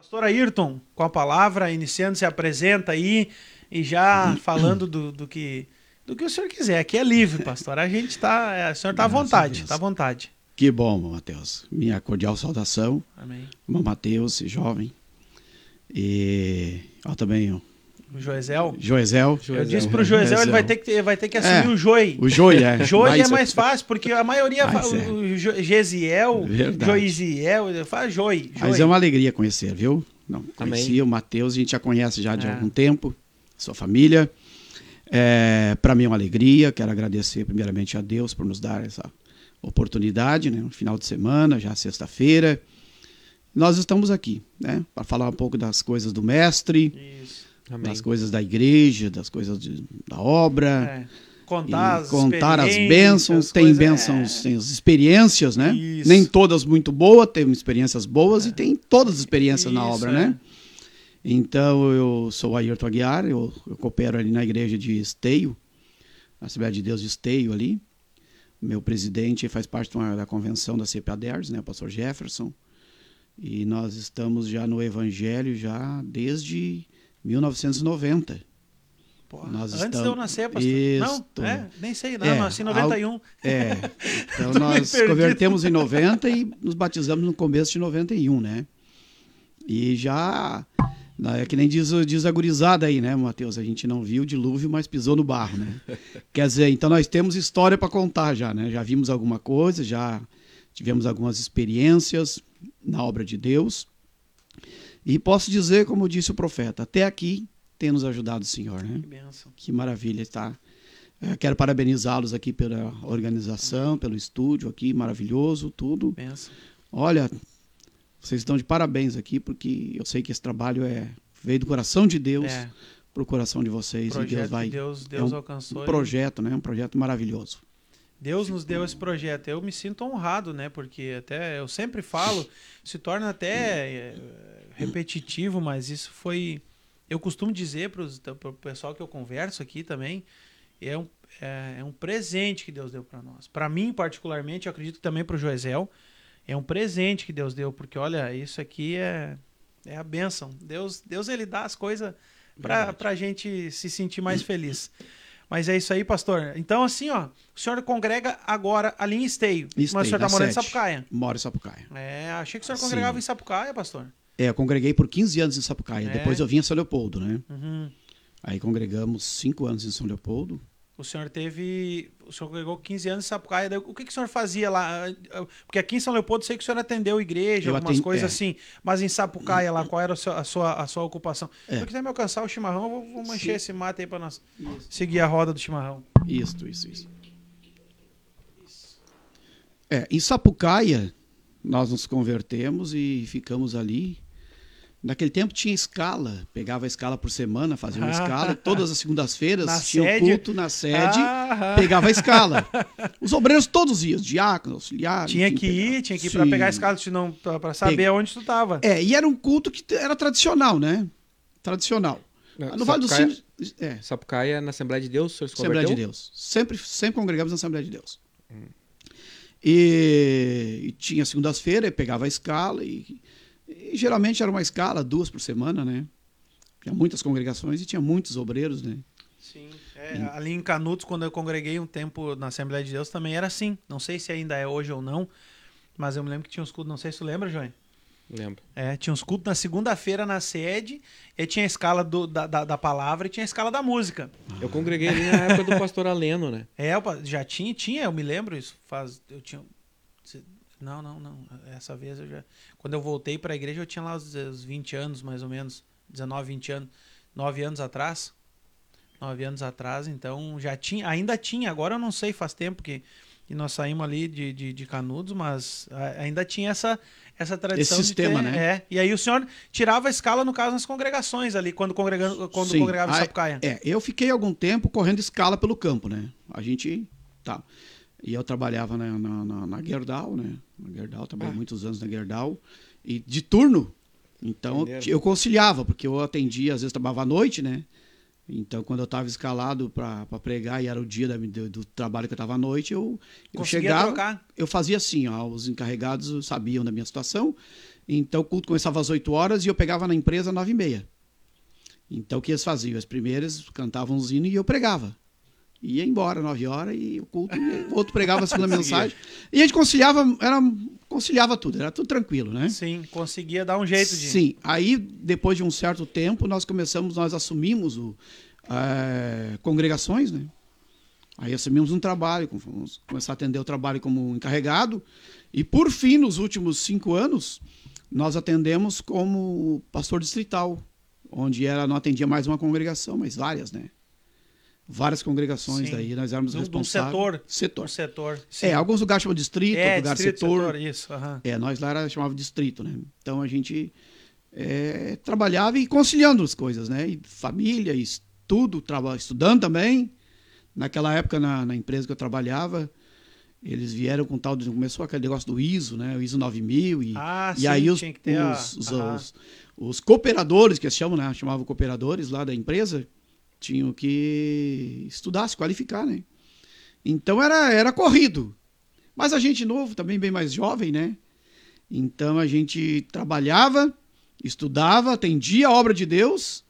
Pastor Ayrton, com a palavra, iniciando, se apresenta aí e já falando do, do que do que o senhor quiser. Aqui é livre, pastor. A gente está, é, o senhor está à vontade, está à vontade. Que bom, Mateus. Minha cordial saudação. Amém. Irmão Mateus, jovem. E ó, também Joesel. Joesel. Eu disse pro Joesel, ele vai ter que, vai ter que assumir É, o Joi. O Joi, é. Joi é mais fácil, porque a maioria Mas fala é. o Jo- Gesiel, Verdade. Joisiel, fala Joi. Mas é uma alegria conhecer, viu? Não, conhecia o Matheus, a gente já conhece já de É. algum tempo, sua família. É, Para mim é uma alegria, quero agradecer primeiramente a Deus por nos dar essa oportunidade, né? No final de semana, já sexta-feira. Nós estamos aqui, né? Para falar um pouco das coisas do mestre, Isso. Amém. das coisas da igreja, das coisas de- da obra. É. Contar as contar as bênçãos, tem coisas- bênçãos, é. tem as experiências, né? Isso. Nem todas muito boas, tem experiências boas e tem todas as experiências na Isso, obra, é. né? Então, eu sou o Ayrton Aguiar, eu, eu coopero ali na igreja de Esteio, na Assembleia de Deus de Esteio ali. Meu presidente faz parte uma- da convenção da CPADERS, né, o pastor Jefferson. E nós estamos já no evangelho já desde 1990. Pô, Nós antes estamos- de eu nascer, pastor. Isso. Não, é, nem sei, não, É, nasci em 91. É, então nós convertemos em 90 e nos batizamos no começo de 91, né? E já, né, é que nem diz, diz a gurizada aí, né, Matheus? A gente não viu o dilúvio, mas pisou no barro, né? Quer dizer, então nós temos história para contar já, né? Já vimos alguma coisa, já tivemos algumas experiências na obra de Deus. E posso dizer, como disse o profeta, até aqui tem nos ajudado o Senhor, né? Que bênção. Que maravilha, tá? Eh, Quero parabenizá-los aqui pela organização, pelo estúdio aqui, maravilhoso, tudo. Bênção. Olha, vocês estão de parabéns aqui, porque eu sei que esse trabalho é veio do coração de Deus É, para o coração de vocês projeto e Deus vai Deus, é Deus um alcançou. um projeto, né? Um projeto maravilhoso. Deus nos deu esse projeto. Eu me sinto honrado, né? Porque até eu sempre falo, se torna até é, repetitivo, mas isso foi. Eu costumo dizer para o pessoal que eu converso aqui também, é um, é, é um presente que Deus deu para nós. Para mim, particularmente, eu acredito que também para o Joesel, é um presente que Deus deu, porque olha, isso aqui é, é a bênção. Deus, Deus ele dá as coisas para a gente se sentir mais feliz. Mas é isso aí, pastor. Então, assim, ó, o senhor congrega agora ali em Esteio. mas o Esteio, senhor tá na morando em. Sapucaia. Moro em Sapucaia. É, achei que o senhor Sim. congregava em Sapucaia, pastor. É, eu congreguei por 15 anos em Sapucaia. É. Depois eu vim a São Leopoldo, né? Uhum. Aí congregamos 5 anos em São Leopoldo. O senhor teve. O senhor congregou 15 anos em Sapucaia. o que, que o senhor fazia lá? Porque aqui em São Leopoldo eu sei que o senhor atendeu igreja, Eu algumas coisas é. assim. Mas em Sapucaia lá, qual era a sua, a sua, a sua ocupação? É. Se quiser me alcançar o chimarrão, eu vou, vou mancher Sim. esse mate aí pra nós seguir a roda do chimarrão. Isso, isso, isso. É, em Sapucaia, nós nos convertemos e ficamos ali. Naquele tempo tinha escala, pegava a escala por semana, fazia uma Ah. escala. Todas as segundas-feiras Na tinha sede? culto na sede, Ah, pegava a escala. Os obreiros todos os dias, diácono, auxiliar. tinha enfim, que pegava. ir, tinha que ir pra Sim. pegar a escala, senão, pra, pra saber Pega- onde tu tava. É, e era um culto que era tradicional, né? Tradicional. Não, No Vale do Sapucaia- Sinos, é, Sapucaia, na Assembleia de Deus, o senhor se Assembleia de Deus. Sempre, sempre congregamos na Assembleia de Deus. E, e tinha segundas-feiras, pegava a escala, e, e geralmente era uma escala, duas por semana, né? Tinha muitas congregações e tinha muitos obreiros, né? Sim. É, ali em Canudos, quando eu congreguei um tempo na Assembleia de Deus, também era assim. Não sei se ainda é hoje ou não, mas eu me lembro que tinha uns cultos, não sei se tu lembra, João? Lembro. É, tinha uns cultos na segunda-feira na sede, e tinha a escala do- da, da, da palavra e tinha a escala da música. Eu congreguei ali na época do pastor Aleno, né? É, já tinha, tinha, eu me lembro isso. Faz, eu tinha. Não, não, não. Essa vez eu já. Quando eu voltei para a igreja, eu tinha lá os, os 20 anos, mais ou menos. 19, 20 anos. 9 anos atrás. 9 anos atrás, então já tinha, ainda tinha, agora eu não sei, faz tempo que, que nós saímos ali de, de, de Canudos, mas ainda tinha essa, essa tradição. Esse sistema, ter, né? É, e aí o senhor tirava a escala, no caso, nas congregações ali, quando, congregando, quando Sim. congregava em Sapucaia. É, eu fiquei algum tempo correndo escala pelo campo, né? A gente. Tá. E eu trabalhava na, na, na, na Gerdau, né? Na Gerdau, trabalhei Ah. muitos anos na Gerdau. E de turno. Então Entenderam. eu conciliava, porque eu atendia, às vezes trabalhava à noite, né? Então, quando eu estava escalado para pregar e era o dia da- do, do trabalho que eu estava à noite, eu, eu chegava, trocar. eu fazia assim, ó, os encarregados sabiam da minha situação Então o culto começava às 8 horas e eu pegava na empresa às 9 e meia. Então o que eles faziam? As primeiras cantavam os hinos e eu pregava. Ia embora, 9 horas, e o culto, o outro pregava a segunda mensagem. E a gente conciliava, era, conciliava tudo, era tudo tranquilo, né? Sim, conseguia dar um jeito de. Sim, aí depois de um certo tempo nós começamos, nós assumimos o, eh, congregações, né? Aí assumimos um trabalho, fomos começar a atender o trabalho como encarregado e por fim, nos últimos cinco anos, nós atendemos como pastor distrital, onde era não atendia mais uma congregação, mas várias, né? Várias congregações Sim. daí, nós éramos De um- responsáveis. setor. Setor. Um setor. sim. É, alguns lugares chamam distrito, é, lugar distrito, setor. Isso, aham. É, nós lá era, chamava distrito, né? Então a gente é, trabalhava e conciliando as coisas, né? E família, estudo, traba, estudando também. Naquela época, na, na empresa que eu trabalhava, eles vieram com tal. de- Começou aquele negócio do ISO, né? O ISO 9000. E, Ah, e sim, aí os, tinha que ter a- os, os, aham. os- os cooperadores, que eles chamam, né? Chamavam cooperadores lá da empresa, tinham que estudar, se qualificar, né? Então era, era corrido. Mas a gente novo, também bem mais jovem, né? Então a gente trabalhava, estudava, atendia a obra de Deus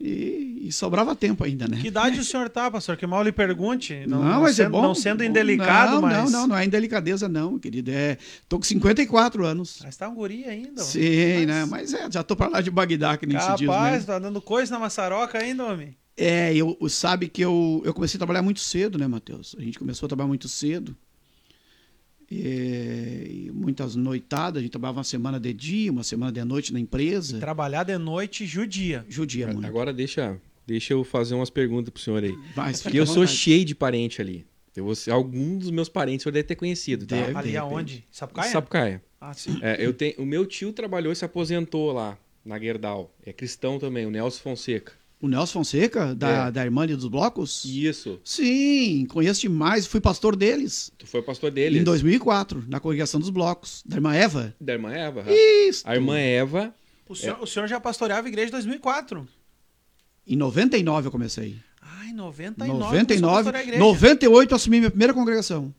e, e sobrava tempo ainda, né? Que idade o senhor tá, pastor? Que mal lhe pergunte. Não, Não, mas sendo, é bom. Não sendo indelicado, não, mas. Não, não, não é indelicadeza, não, querido. É, tô com 54 anos. Mas tá um guri ainda. Sim, mas... né? Mas é, já tô pra lá de Bagdá, que nem se diz, Capaz, né? tá dando coisa na maçaroca ainda, homem. É, eu, eu- sabe que eu, eu comecei a trabalhar muito cedo, né, Matheus? A gente começou a trabalhar muito cedo. É, e muitas noitadas, a gente trabalhava uma semana de dia, uma semana de noite na empresa. Trabalhar de noite judia. Judia muito. Agora deixa, deixa eu fazer umas perguntas pro senhor aí. Fica Porque eu sou cheio de parente ali. Eu vou ser, algum dos meus parentes o senhor deve ter conhecido, tá? Deve. Ali de aonde? Sapucaia? Sapucaia. Ah, sim. É, eu tenho, o meu tio trabalhou e se aposentou lá, na Gerdau. É cristão também, o Nelson Fonseca. O Nelson Fonseca, da, É. da Irmã dos Blocos? Isso. Sim, conheço demais. Fui pastor deles. Tu foi pastor dele. Em 2004, na congregação dos blocos, da Irmã Eva. Da irmã Eva. Isso. A irmã Eva. O senhor, o senhor já pastoreava a igreja em 2004. Em 99 eu comecei. Ai, 99. 99, começou a pastorear a igreja. 98 eu assumi minha primeira congregação.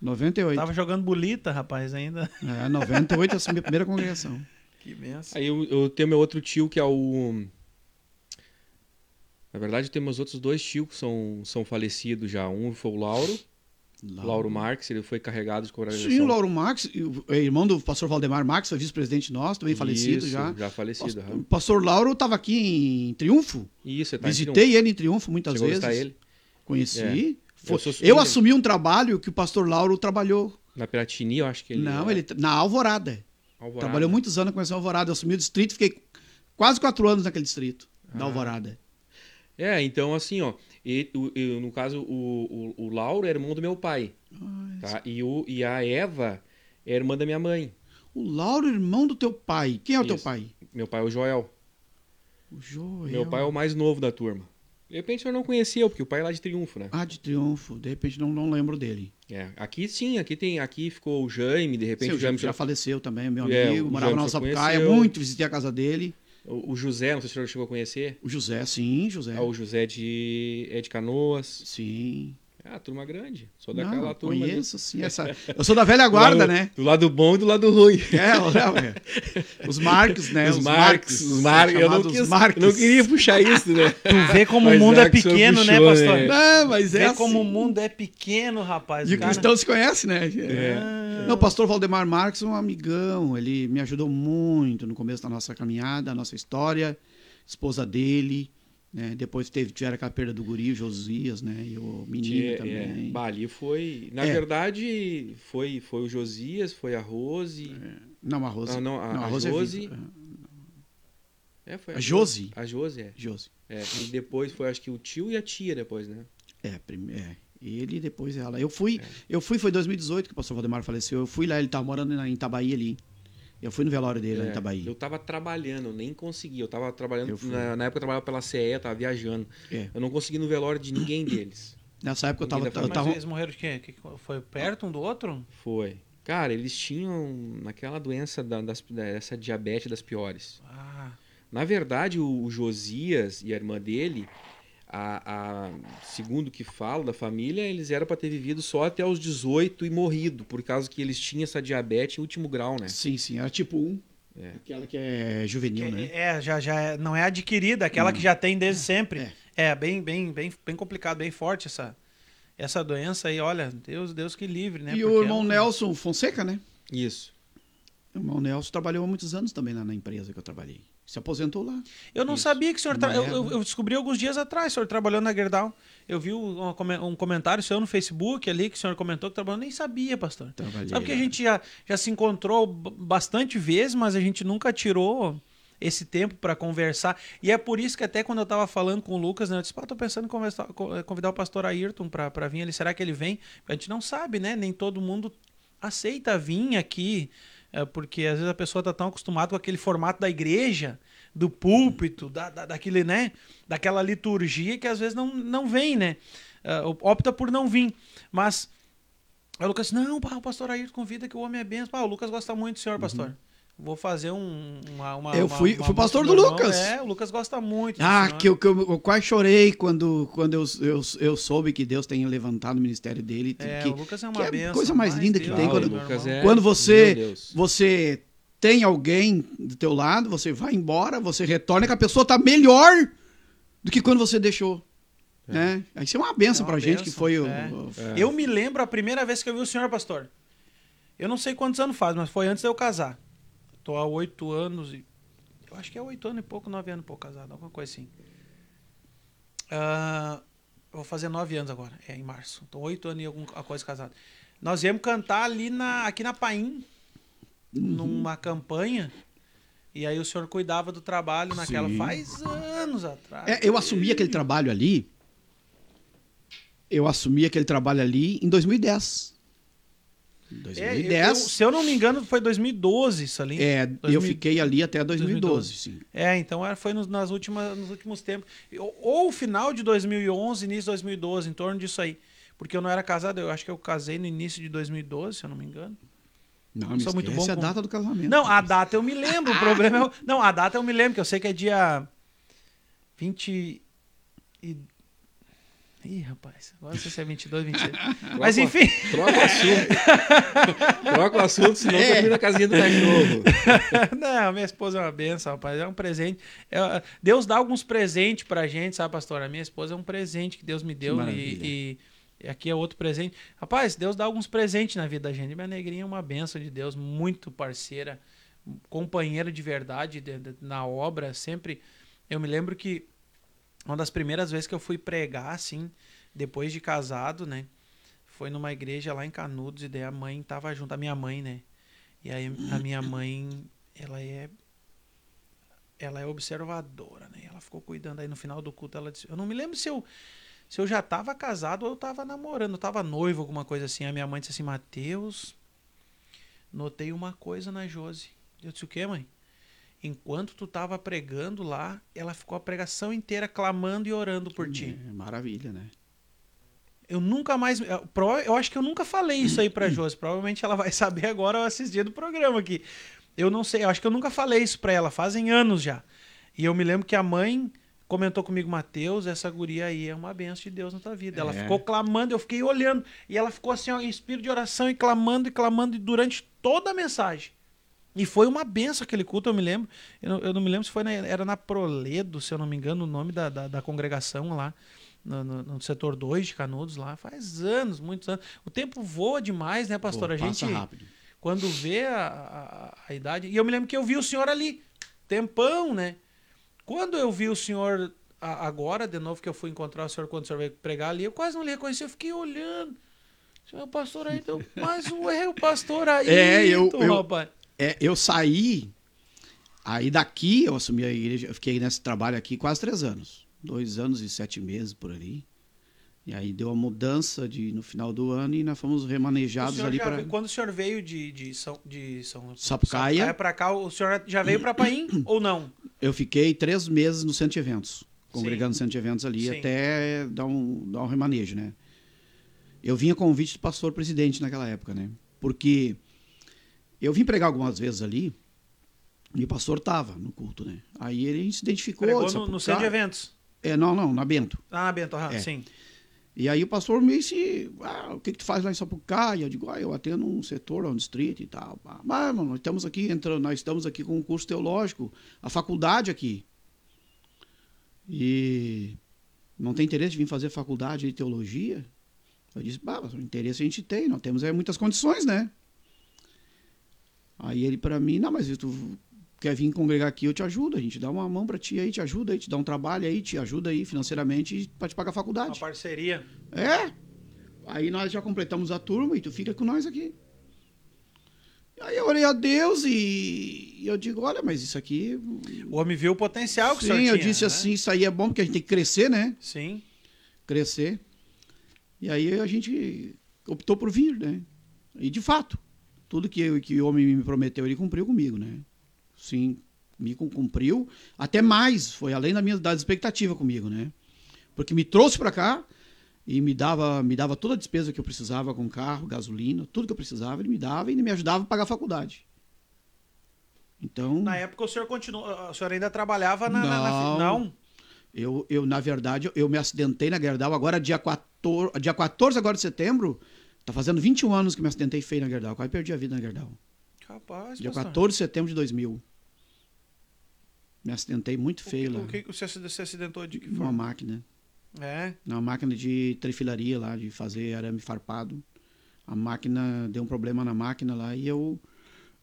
98. Tava jogando bolita, rapaz, ainda. É, 98 eu assumi a primeira congregação. Que benção. Aí eu, eu tenho meu outro tio que é o. Na verdade, eu tenho meus outros dois tios que são, são falecidos já. Um foi o Lauro, Lauro Marques, ele foi carregado de congregação. Sim, o Lauro Marques, o irmão do pastor Valdemar Marques, foi vice-presidente nosso, também falecido Isso, já. Já falecido. O aham. pastor Lauro estava aqui em Triunfo. Isso, tá em Visitei ele em Triunfo muitas Chegou a vezes. visitar ele Conheci. É. Eu sou Eu, assumi um trabalho que o pastor Lauro trabalhou. na Piratini, eu acho que ele. Não, ele na Alvorada. Alvorada. Trabalhou muitos anos com essa Alvorada. Eu assumi o distrito, fiquei quase quatro anos naquele distrito da Ah. Alvorada. É, então assim, ó. e- no caso, o, o, o Lauro é irmão do meu pai. Tá? E, o, e a Eva é irmã da minha mãe. O Lauro, irmão do teu pai. Quem é o teu Isso. pai? Meu pai é o Joel. O Joel. Meu pai é o mais novo da turma. De repente o senhor não conhecia, porque o pai é lá de Triunfo, né? Ah, de Triunfo. De repente não, não lembro dele. É, aqui sim, aqui tem, aqui ficou o Jaime, de repente Sim, o Jaime já faleceu também, meu É, amigo. o morava na nossa você conheceu. muito, visitei a casa dele. o, o José, não sei se o senhor chegou a conhecer. O José, sim, José. Ah, o José de, é de Canoas. Sim. É, a turma grande. Sou daquela Não, turma. ali. conheço, sim. Essa... Eu sou da velha Do guarda, lado- né? Do lado bom e do lado ruim. É, o- não, é. Os Marcos, né? os Marques, os Marques. Eu não, quis, não queria puxar isso, né? Tu vê como Mas o mundo é o senhor pequeno, né, puxou, pastor? né? Não, mas é Vê assim. como o mundo é pequeno, rapaz. De cara. cristão se conhece, né? É. Não, o pastor Valdemar Marques é um amigão. Ele me ajudou muito no começo da nossa caminhada, da nossa história. Esposa dele. Né? Depois teve, tiveram aquela perda do guri, o Josias, né? E o menino É, também. é, bah, ali foi. Na É. verdade, foi, foi o Josias, foi a Rose. Não, a Rose. Ah, não, a- a Rose é Josi. viva. É, foi A Josi? A Josi, é. Josi. É, E depois foi, acho que o tio e a tia depois, né? É, prime- é, ele e depois ela. Eu fui, É. eu fui, foi em 2018 que o pastor Valdemar faleceu. Eu fui lá, ele tava morando na- em Itabaí ali. Eu fui no velório dele lá em É, Itabaí. eu tava trabalhando, eu nem consegui. Eu tava trabalhando. Eu na, na época eu trabalhava pela CE, eu tava viajando. É. Eu não consegui no velório de ninguém deles. Nessa época eu tava. Eu Mas tava eles morreram de quê? Que- Foi perto um do outro? Foi. Cara, eles tinham aquela doença da, das, dessa diabetes das piores. Ah, Na verdade, o, o Josias e a irmã dele, a, a, segundo que falo da família, eles eram para ter vivido só até os 18 e morrido, por causa que eles tinham essa diabetes em último grau, né? Sim, sim, era tipo 1. É. Aquela que é juvenil, Que- né? É, já, já é- não é adquirida, aquela que já tem desde sempre. É. É, bem, bem, bem, bem complicado, bem forte essa, essa doença aí. Olha, Deus, Deus que livre, né? e Porque o é irmão um- Nelson Fonseca, né? Isso. O irmão Nelson trabalhou há muitos anos também lá na empresa que eu trabalhei. Se aposentou lá. Eu não Isso. sabia que o senhor. tra- Eu, eu- descobri alguns dias atrás, o senhor trabalhou na Gerdau. Eu vi um, um comentário seu no Facebook ali que o senhor comentou que trabalhou. Eu nem sabia, pastor. Trabalhei Sabe que a gente já, já se encontrou bastante vezes, mas a gente nunca tirou esse tempo para conversar. E é por isso que até quando eu tava falando com o Lucas, né, eu disse, pá, tô pensando em conversar- co- eh, convidar o pastor Ayrton para vir ali. Será que ele vem? A gente não sabe, né? Nem todo mundo aceita vir aqui, eh, porque às vezes a pessoa tá tão acostumada com aquele formato da igreja, do púlpito, da, da, daquele, né? Daquela liturgia que às vezes não, não vem, né? Eh, opta por não vir. Mas o Lucas não, pá, o pastor Ayrton convida que o homem é benção. Pá, o Lucas gosta muito do senhor, pastor. Vou fazer um, uma, uma- Eu fui- uma fui pastor do irmão. Lucas. É, o Lucas gosta muito. Ah, senhor. que eu, que eu, eu quase chorei quando, quando eu, eu, eu soube que Deus tem levantado o ministério dele. É, que, o Lucas é que uma é benção. coisa mais linda que Deus, tem Ah, quando- o meu Lucas irmão. é- Quando você, você tem alguém do teu lado, você vai embora, você retorna que a pessoa tá melhor do que quando você deixou. Né? Isso é uma benção É uma pra gente que foi o. é. o- É. Eu me lembro a primeira vez que eu vi o senhor, pastor. Eu não sei quantos anos faz, mas foi antes de eu casar. Tô há oito anos e. Eu acho que é oito anos e pouco, nove anos e pouco casado, alguma coisa assim. Eu vou fazer nove anos agora, é em março. Tô oito anos e alguma coisa casado. Nós íamos cantar ali na, aqui na Paim, numa campanha. E aí o senhor cuidava do trabalho naquela. Sim. Faz anos atrás. É, eu assumi aquele trabalho ali. Eu assumi aquele trabalho ali em 2010. Em É, eu- 2010. eu- se eu não me engano, foi 2012 isso ali. É, eu 2000 fiquei ali até 2012, sim. É, então era, foi nos, nas últimas, nos últimos tempos. Ou, ou final de 2011, início de 2012, em torno disso aí. Porque eu não era casado, eu acho que eu casei no início de 2012, se eu não me engano. Não, Eu me sou muito bom a com- data do casamento. Não, a data eu me lembro, o problema é... Não, a data eu me lembro, que eu sei que é dia 20 e... Ih, rapaz, agora se é 22, 23. Mas Troca- enfim... Troca o assunto. Troca o assunto, senão É. termina a casinha do cachorro. Não, minha esposa é uma benção, rapaz. É um presente. É, Deus dá alguns presentes pra gente, sabe, pastor? A minha esposa é um presente que Deus me deu. E, e aqui é outro presente. Rapaz, Deus dá alguns presentes na vida da gente. Minha negrinha é uma benção de Deus, muito parceira, companheira de verdade de- de- na obra. Sempre. Eu me lembro que uma das primeiras vezes que eu fui pregar, assim, depois de casado, né? Foi numa igreja lá em Canudos e daí a mãe tava junto, a minha mãe, né? E aí a minha mãe, ela é ela é observadora, né? Ela ficou cuidando aí no final do culto, ela disse, eu não me lembro se eu se eu já tava casado ou eu tava namorando, eu tava noivo, alguma coisa assim. A minha mãe disse assim: "Mateus, notei uma coisa na Josi". Eu disse: "O quê, mãe?" Enquanto tu tava pregando lá, ela ficou a pregação inteira clamando e orando por ti. É, maravilha, né? Eu nunca mais. Eu, acho que eu nunca falei isso aí pra Josi. Provavelmente ela vai saber agora ao assistir do programa aqui. Eu não sei, eu acho que eu nunca falei isso pra ela, fazem anos já. E eu me lembro que a mãe comentou comigo, Mateus, essa guria aí é uma benção de Deus na tua vida. Ela É. ficou clamando, eu fiquei olhando. E ela ficou assim, ó, em espírito de oração e clamando e clamando durante toda a mensagem. E foi uma benção aquele culto, eu me lembro. Eu não, eu não me lembro se foi na, era na Proledo, se eu não me engano, o nome da, da, da congregação lá, no, no- no setor 2 de Canudos lá. Faz anos, muitos anos. O tempo voa demais, né, pastor? Pô, a gente, rápido. quando vê a, a, a idade. E eu me lembro que eu vi o senhor ali, tempão, né? Quando eu vi o senhor a- agora, de novo, que eu fui encontrar o senhor quando o senhor veio pregar ali, eu quase não lhe reconheci, eu fiquei olhando. Senhor pastor Ayrton, mas ué, o pastor Ayrton, É, eu- eu- rapaz. É, eu saí, aí daqui eu assumi a igreja, eu fiquei nesse trabalho aqui quase três anos. Dois anos e sete meses por ali. E aí deu a mudança de, no final do ano e nós fomos remanejados ali para quando o senhor veio de, de São, de São Sapucaia. para cá, o senhor já veio para Paim ou não? Eu fiquei três meses no centro de eventos, congregando no centro de eventos ali Sim. até dar um, dar um remanejo, né? Eu vinha convite do pastor presidente naquela época, né? Porque eu vim pregar algumas vezes ali e o pastor tava no culto, né? Aí ele se identificou. Pregou disse, no, no "Cara, centro de eventos. É, não, não, na Bento. Ah, Bento, aham, É. sim. E aí o pastor me disse, ah, o que, que tu faz lá em Sapucaia? Eu digo, ah, eu atendo um setor on street e tal. Ah, Mas, mano, nós estamos aqui entrando, nós estamos aqui com um curso teológico, a faculdade aqui. E não tem interesse de vir fazer faculdade de teologia? Eu disse, bah, interesse a gente tem, nós temos é, muitas condições, né? Aí ele para mim, não, mas tu quer vir congregar aqui, eu te ajudo, a gente dá uma mão para ti aí, te ajuda aí, te dá um trabalho aí, te ajuda aí financeiramente para te pagar a Uma faculdade. parceria. É. Aí nós já completamos a turma e tu fica com nós aqui. Aí eu orei a Deus e e eu digo, olha, mas isso aqui. O homem viu o potencial que o Sim, eu disse né? assim, isso aí é bom porque a gente tem que crescer, né? Sim. Crescer. E aí a gente optou por vir, né? E de fato, tudo que, que o homem me prometeu, ele cumpriu comigo, né? Sim, me cum- cumpriu. Até mais, foi além da minha das expectativa comigo, né? Porque me trouxe para cá e me dava, me dava toda a despesa que eu precisava com carro, gasolina, tudo que eu precisava, ele me dava e me ajudava a pagar a faculdade. Então, Na época o senhor continuou. O senhor ainda trabalhava na. na- na Não. não. eu, eu na verdade, eu me acidentei na Gerdau agora dia 14, dia 14 agora de setembro. Tá fazendo 21 anos que me acidentei feio na Gerdau. Quase perdi a vida na Gerdau. Capaz, Dia pastor. 14 de setembro de 2000. Me acidentei muito O que- feio lá. O que que você se acidentou de que forma? máquina. É. Numa máquina de trifilaria lá, de fazer arame farpado. A máquina, deu um problema na máquina lá e eu...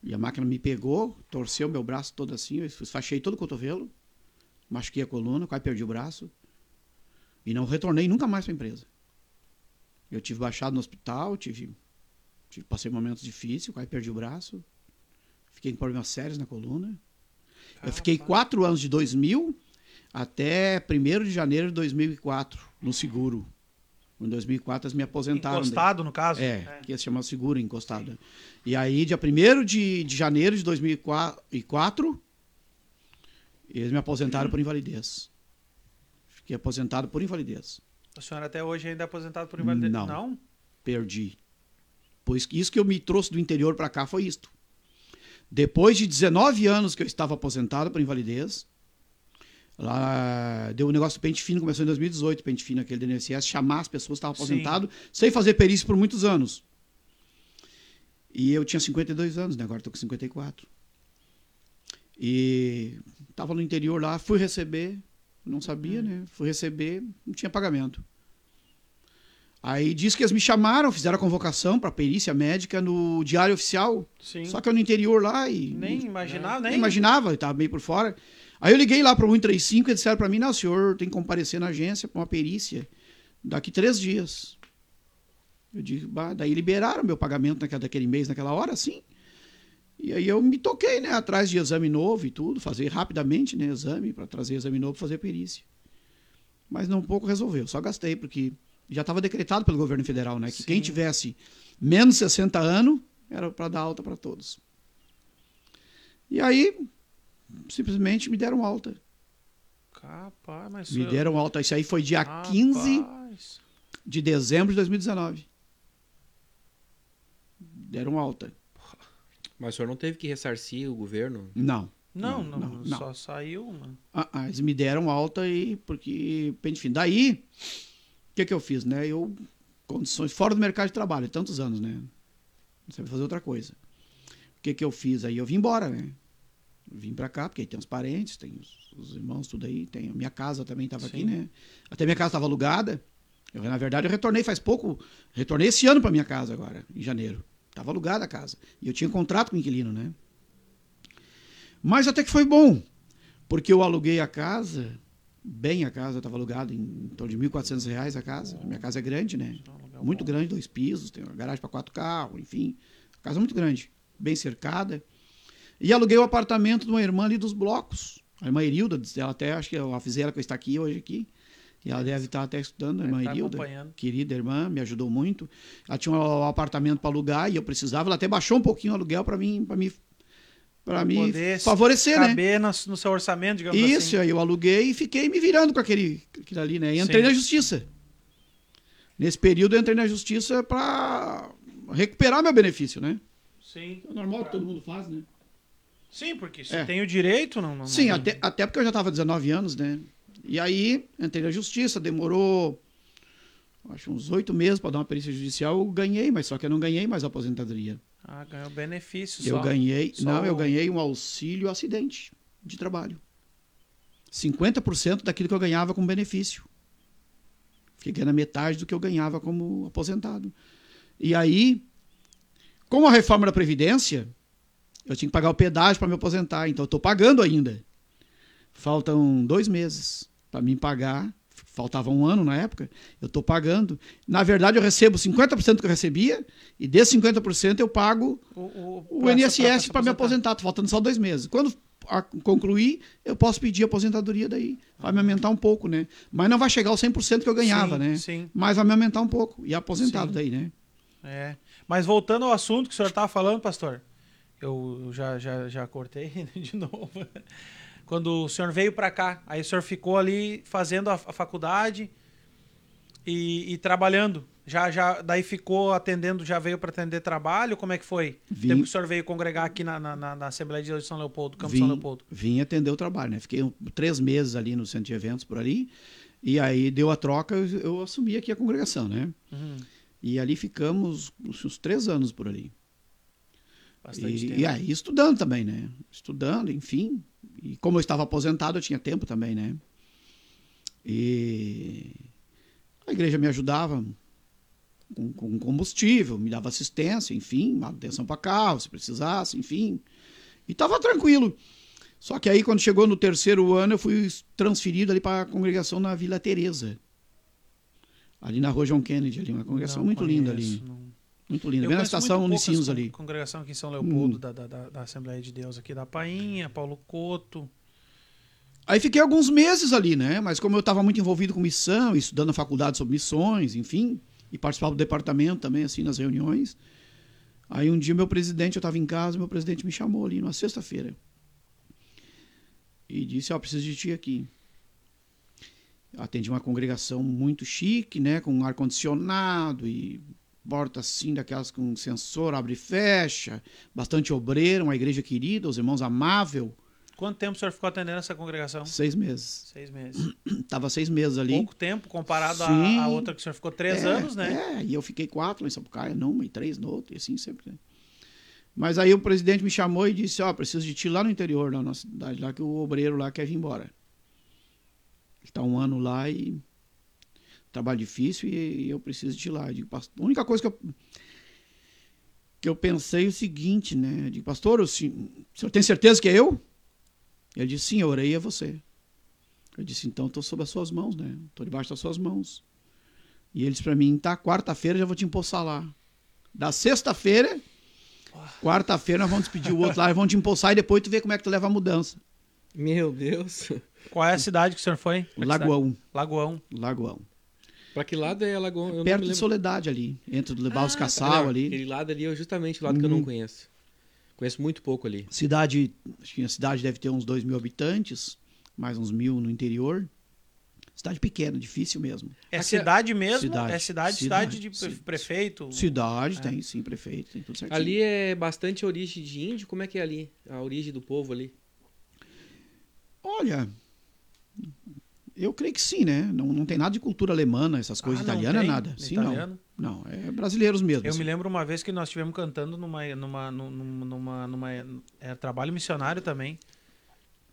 E a máquina me pegou, torceu meu braço todo assim, eu esfachei todo o cotovelo, machuquei a coluna, quase perdi o braço. E não retornei nunca mais para a empresa. Eu tive baixado no hospital, tive, tive passei momentos difíceis, quase perdi o braço. Fiquei com problemas sérios na coluna. Eu fiquei Rapaz. quatro anos de 2000 até 1 de janeiro de 2004 no seguro. Em 2004 eles me aposentaram. daí. Encostado, no caso? É, que ia se chamar seguro encostado. E aí, dia 1 de, de janeiro de 2004, eles me aposentaram por invalidez. Fiquei aposentado por invalidez. O senhor até hoje ainda é aposentado por invalidez? Não. Não? Perdi. Pois isso que eu me trouxe do interior para cá foi isto. Depois de 19 anos que eu estava aposentado por invalidez, lá deu um negócio do pente fino, começou em 2018, pente fino aquele do INSS, chamar as pessoas que estavam Sim. sem fazer perícia por muitos anos. E eu tinha 52 anos, né? agora estou com 54. E estava no interior lá, fui receber, não sabia, né? Fui receber, não tinha pagamento. Aí diz que eles me chamaram, fizeram a convocação para perícia médica no Diário Oficial. Sim. Só que eu no interior lá e Nem imaginava, nem nem. imaginava, estava meio por fora. Aí eu liguei lá para o 135 e disseram para mim: não, o senhor tem que comparecer na agência para uma perícia daqui três dias. Eu digo, bah, daí liberaram meu pagamento naquela, daquele mês, naquela hora, sim. E aí eu me toquei, né, atrás de exame novo e tudo, fazer rapidamente, né, exame, para trazer exame novo para fazer perícia. Mas não pouco resolveu, só gastei, porque já estava decretado pelo governo federal, né, que Sim. quem tivesse menos de 60 anos era para dar alta para todos. E aí, simplesmente me deram alta. Capaz, mas. Me deram alta. Isso aí foi dia 15 Rapaz. de dezembro de 2019. Deram alta. Mas o senhor não teve que ressarcir o governo? Não. Não, Não, não, não, não. só saiu uma. Ah, ah, eles me deram alta e porque, enfim, daí o que que eu fiz, né? Eu condições fora do mercado de trabalho, tantos anos, né? Não sabia fazer outra coisa. O que que eu fiz aí? Eu vim embora, né? Vim pra cá, porque aí tem os parentes, tem os, os irmãos, tudo aí, tem a minha casa também estava aqui, né? Até minha casa estava alugada. Eu, na verdade, eu retornei faz pouco, retornei esse ano para minha casa agora, em janeiro. Tava alugada a casa. E eu tinha contrato com o inquilino, né? Mas até que foi bom, porque eu aluguei a casa, bem a casa, estava alugada em, torno de 1.400 reais a casa. Minha casa é grande, né? Muito grande, dois pisos, tem uma garagem para quatro carros, enfim. Casa muito grande, bem cercada. E aluguei o apartamento de uma irmã ali dos blocos. A irmã Irilda, ela até, acho que eu avisei ela que eu estou aqui hoje aqui. E ela deve estar até estudando, a irmã tá Irilda. Querida irmã, me ajudou muito. Ela tinha um apartamento para alugar e eu precisava. Ela até baixou um pouquinho o aluguel para mim, para me, para me Poder favorecer, né? Caber no, no seu orçamento, digamos Isso, assim. aí eu aluguei e fiquei me virando com aquele, aquele ali, né? E entrei Sim. na justiça. Nesse período eu entrei na justiça para recuperar meu benefício, né? Sim. É normal que todo mundo faz, né? Sim, porque se É. tem o direito, não. não Sim, não- até, até porque eu já estava 19 anos, né? E aí, entrei na justiça, demorou acho uns oito meses para dar uma perícia judicial, eu ganhei, mas só que eu não ganhei mais a aposentadoria. Ah, ganhou benefício Eu só. ganhei, Só não, eu o- ganhei um auxílio acidente de trabalho. 50% daquilo que eu ganhava como benefício. Fiquei ganhando metade do que eu ganhava como aposentado. E aí, com a reforma da Previdência, eu tinha que pagar o pedágio para me aposentar. Então, eu estou pagando ainda. Faltam dois meses para mim pagar. Faltava um ano na época. Eu estou pagando. Na verdade, eu recebo 50% do que eu recebia. E desses 50% eu pago O, o, o pra- INSS para me se aposentar. Tô faltando só dois meses. Quando a- concluir, eu posso pedir aposentadoria daí. Vai me aumentar um pouco, né? Mas não vai chegar aos 100% que eu ganhava, Sim, né? sim. Mas vai me aumentar um pouco. E aposentado Sim. daí, né? É. Mas voltando ao assunto que o senhor estava falando, pastor, eu já, já, já cortei de novo. Quando o senhor veio para cá, aí o senhor ficou ali fazendo a, a faculdade e, e trabalhando. Já, já, daí ficou atendendo, já veio para atender trabalho? Como é que foi? Vim. Tempo que o senhor veio congregar aqui na, na, na- Assembleia de São Leopoldo, Campo São Vim, Leopoldo. vim atender o trabalho, né? Fiquei três meses ali no centro de eventos por ali. E aí deu a troca, eu, eu assumi aqui a congregação, né? Uhum. E ali ficamos uns, uns três anos por ali. Bastante E, tempo. e aí estudando também, né? Estudando, enfim. E como eu estava aposentado, eu tinha tempo também, né? E a igreja me ajudava com, com combustível, me dava assistência, enfim, manutenção para carro, se precisasse, enfim. E estava tranquilo. Só que aí, quando chegou no terceiro ano, eu fui transferido ali para a congregação na Vila Teresa. Ali na rua John Kennedy, ali, uma congregação Não muito linda conheço, ali. não- Muito linda. Bem na estação Unicinos ali. Congregação aqui em São Leopoldo, Hum. da, da, da, Assembleia de Deus aqui da Painha, Paulo Coto. Aí fiquei alguns meses ali, né? Mas como eu estava muito envolvido com missão, estudando na faculdade sobre missões, enfim, e participava do departamento também, assim, nas reuniões. Aí um dia meu presidente, eu estava em casa, meu presidente me chamou ali numa sexta-feira. E disse, ó, preciso de ti aqui. Atendi uma congregação muito chique, né? Com ar-condicionado e porta assim, daquelas com sensor, abre e fecha. Bastante obreiro, uma igreja querida, os irmãos amável. Quanto tempo o senhor ficou atendendo essa congregação? Seis meses. Seis meses. Tava seis meses ali. Pouco tempo comparado à outra que o senhor ficou três É, anos, né? É, e eu fiquei quatro em Sapucaia, numa e três no outro, e assim sempre. Né? Mas aí o presidente me chamou e disse, ó, preciso de ti lá no interior da nossa cidade, lá que o obreiro lá quer vir embora. Ele tá um ano lá e trabalho difícil e, e eu preciso de ti lá. Eu digo, pastor, a única coisa que eu, que eu pensei é o seguinte, né? Eu digo, pastor, o senhor, o senhor tem certeza que é eu? Ele disse, sim, eu orei a você. Eu disse, então estou sob as suas mãos, né? Estou debaixo das suas mãos. E ele disse para mim, tá, quarta-feira já vou te empossar lá. Da sexta-feira, quarta-feira nós vamos despedir o outro lá, e vamos te empossar e depois tu vê como é que tu leva a mudança. Meu Deus. Qual é a cidade que o senhor foi? É Lagoão? Lagoão. Lagoão. Pra que lado é me Perto de. Soledade ali, entre Levar os Ah, Caçal ali. Aquele lado ali é justamente o lado que eu não Uhum. conheço. Conheço muito pouco ali. Cidade, acho que a cidade deve ter uns dois mil habitantes, mais uns mil no interior. Cidade pequena, difícil mesmo. É Aqui é- cidade mesmo? Cidade. É cidade, cidade, Cidade. de prefeito? Cidade, É. tem sim, prefeito, tem tudo certinho. Ali é bastante origem de índio. Como é que é ali? A origem do povo ali? Olha, eu creio que sim, né? Não, não tem nada de cultura alemã, essas coisas Ah, italianas, nada. Sim, Italiano? não. Não, é brasileiros mesmo. Eu assim. me lembro uma vez que nós estivemos cantando numa, numa, numa, numa, numa é, trabalho missionário também.